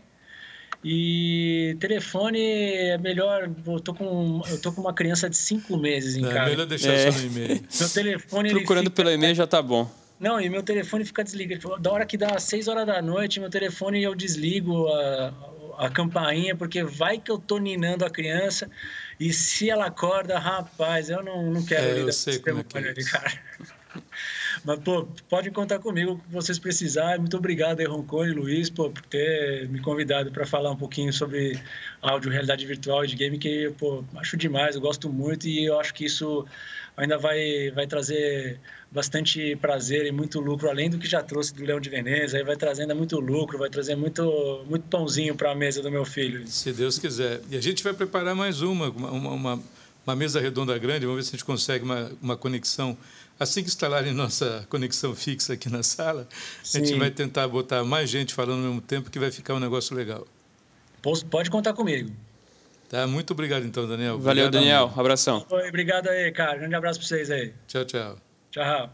e telefone é melhor. Eu tô com, eu tô com uma criança de 5 meses em é, casa. É melhor deixar é. só no e-mail. [LAUGHS] Meu telefone. Procurando fica... pelo e-mail já tá bom. Não, e meu telefone fica desligado. Da hora que dá 6 horas da noite, meu telefone eu desligo a, a campainha, porque vai que eu tô ninando a criança. E se ela acorda, rapaz, eu não, não quero é, lidar eu sei com esse é, é cara. Mas, pô, pode contar comigo que vocês precisarem. Muito obrigado aí, Roncone e Luiz, pô, por ter me convidado para falar um pouquinho sobre áudio, realidade virtual e de game, que, pô, acho demais, eu gosto muito e eu acho que isso ainda vai, vai trazer bastante prazer e muito lucro, além do que já trouxe do Leão de Veneza, aí vai trazendo muito lucro, vai trazer muito, muito pãozinho para a mesa do meu filho. Se Deus quiser. E a gente vai preparar mais uma, uma, uma, uma mesa redonda grande, vamos ver se a gente consegue uma, uma conexão Assim que instalarem nossa conexão fixa aqui na sala, Sim. a gente vai tentar botar mais gente falando ao mesmo tempo, que vai ficar um negócio legal. Pode contar comigo. Tá, muito obrigado então, Daniel. Valeu, obrigado, Daniel. Amigo. Abração. Oi, obrigado aí, cara. Grande abraço para vocês aí. Tchau, tchau. Tchau.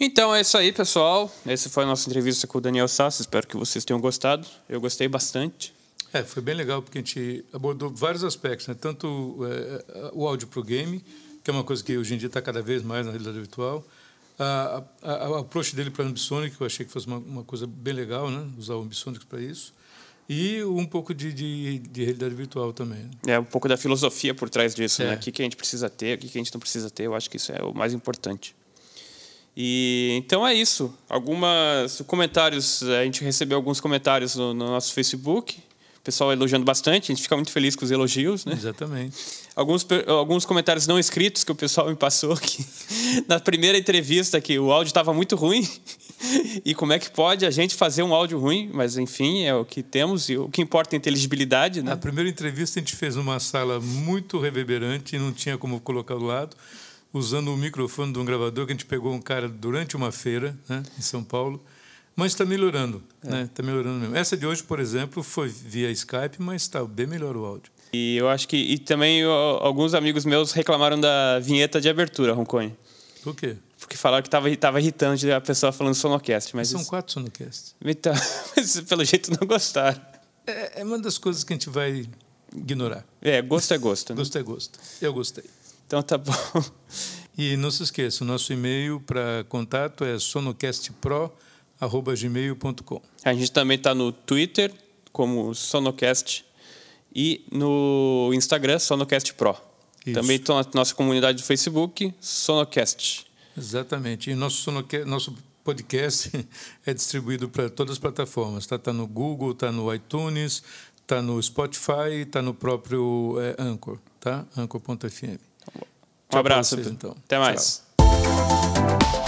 Então é isso aí, pessoal. Essa foi a nossa entrevista com o Daniel Sassi. Espero que vocês tenham gostado. Eu gostei bastante. É, foi bem legal porque a gente abordou vários aspectos, né? tanto é, o áudio para o game, que é uma coisa que hoje em dia está cada vez mais na realidade virtual. A, a, a approach dele para o Ambisonic, eu achei que fosse uma, uma coisa bem legal, né? usar o Ambisonic para isso. E um pouco de, de, de, realidade virtual também. Né? É, um pouco da filosofia por trás disso, né? é. né? O que, que a gente precisa ter, o que, que a gente não precisa ter, eu acho que isso é o mais importante. E então é isso. Alguns comentários, a gente recebeu alguns comentários no, no nosso Facebook pessoal elogiando bastante, a gente fica muito feliz com os elogios, né? Exatamente. Alguns, alguns comentários não escritos que o pessoal me passou que [LAUGHS] na primeira entrevista que o áudio estava muito ruim [LAUGHS] e como é que pode a gente fazer um áudio ruim, mas enfim, é o que temos e o que importa é a inteligibilidade, né? A primeira entrevista a gente fez numa sala muito reverberante, não tinha como colocar do lado. usando o microfone de um gravador que a gente pegou um cara durante uma feira né, em São Paulo. Mas está melhorando, é. né? Está melhorando mesmo. Essa de hoje, por exemplo, foi via Skype, mas está bem melhor o áudio. E eu acho que e também alguns amigos meus reclamaram da vinheta de abertura, Roncone. Por quê? Porque falaram que estava tava irritante a pessoa falando sonocast. Mas São isso... quatro sonocasts. Então, [LAUGHS] mas pelo jeito não gostaram. É, é uma das coisas que a gente vai ignorar. É, gosto é gosto. Né? Gosto é gosto. Eu gostei. Então tá bom. E não se esqueça, o nosso e-mail para contato é sonocastpro.gmail.com. A gente também está no Twitter, como Sonocast, e no Instagram, Sonocast Pro. Isso. Também estou na nossa comunidade do Facebook, Sonocast. Exatamente. E nosso, Sonocast, nosso podcast [LAUGHS] é distribuído para todas as plataformas. Está tá no Google, está no iTunes, está no Spotify, está no próprio é, Anchor, tá? Anchor.fm. Um abraço. Vocês, então. Até mais. Tchau.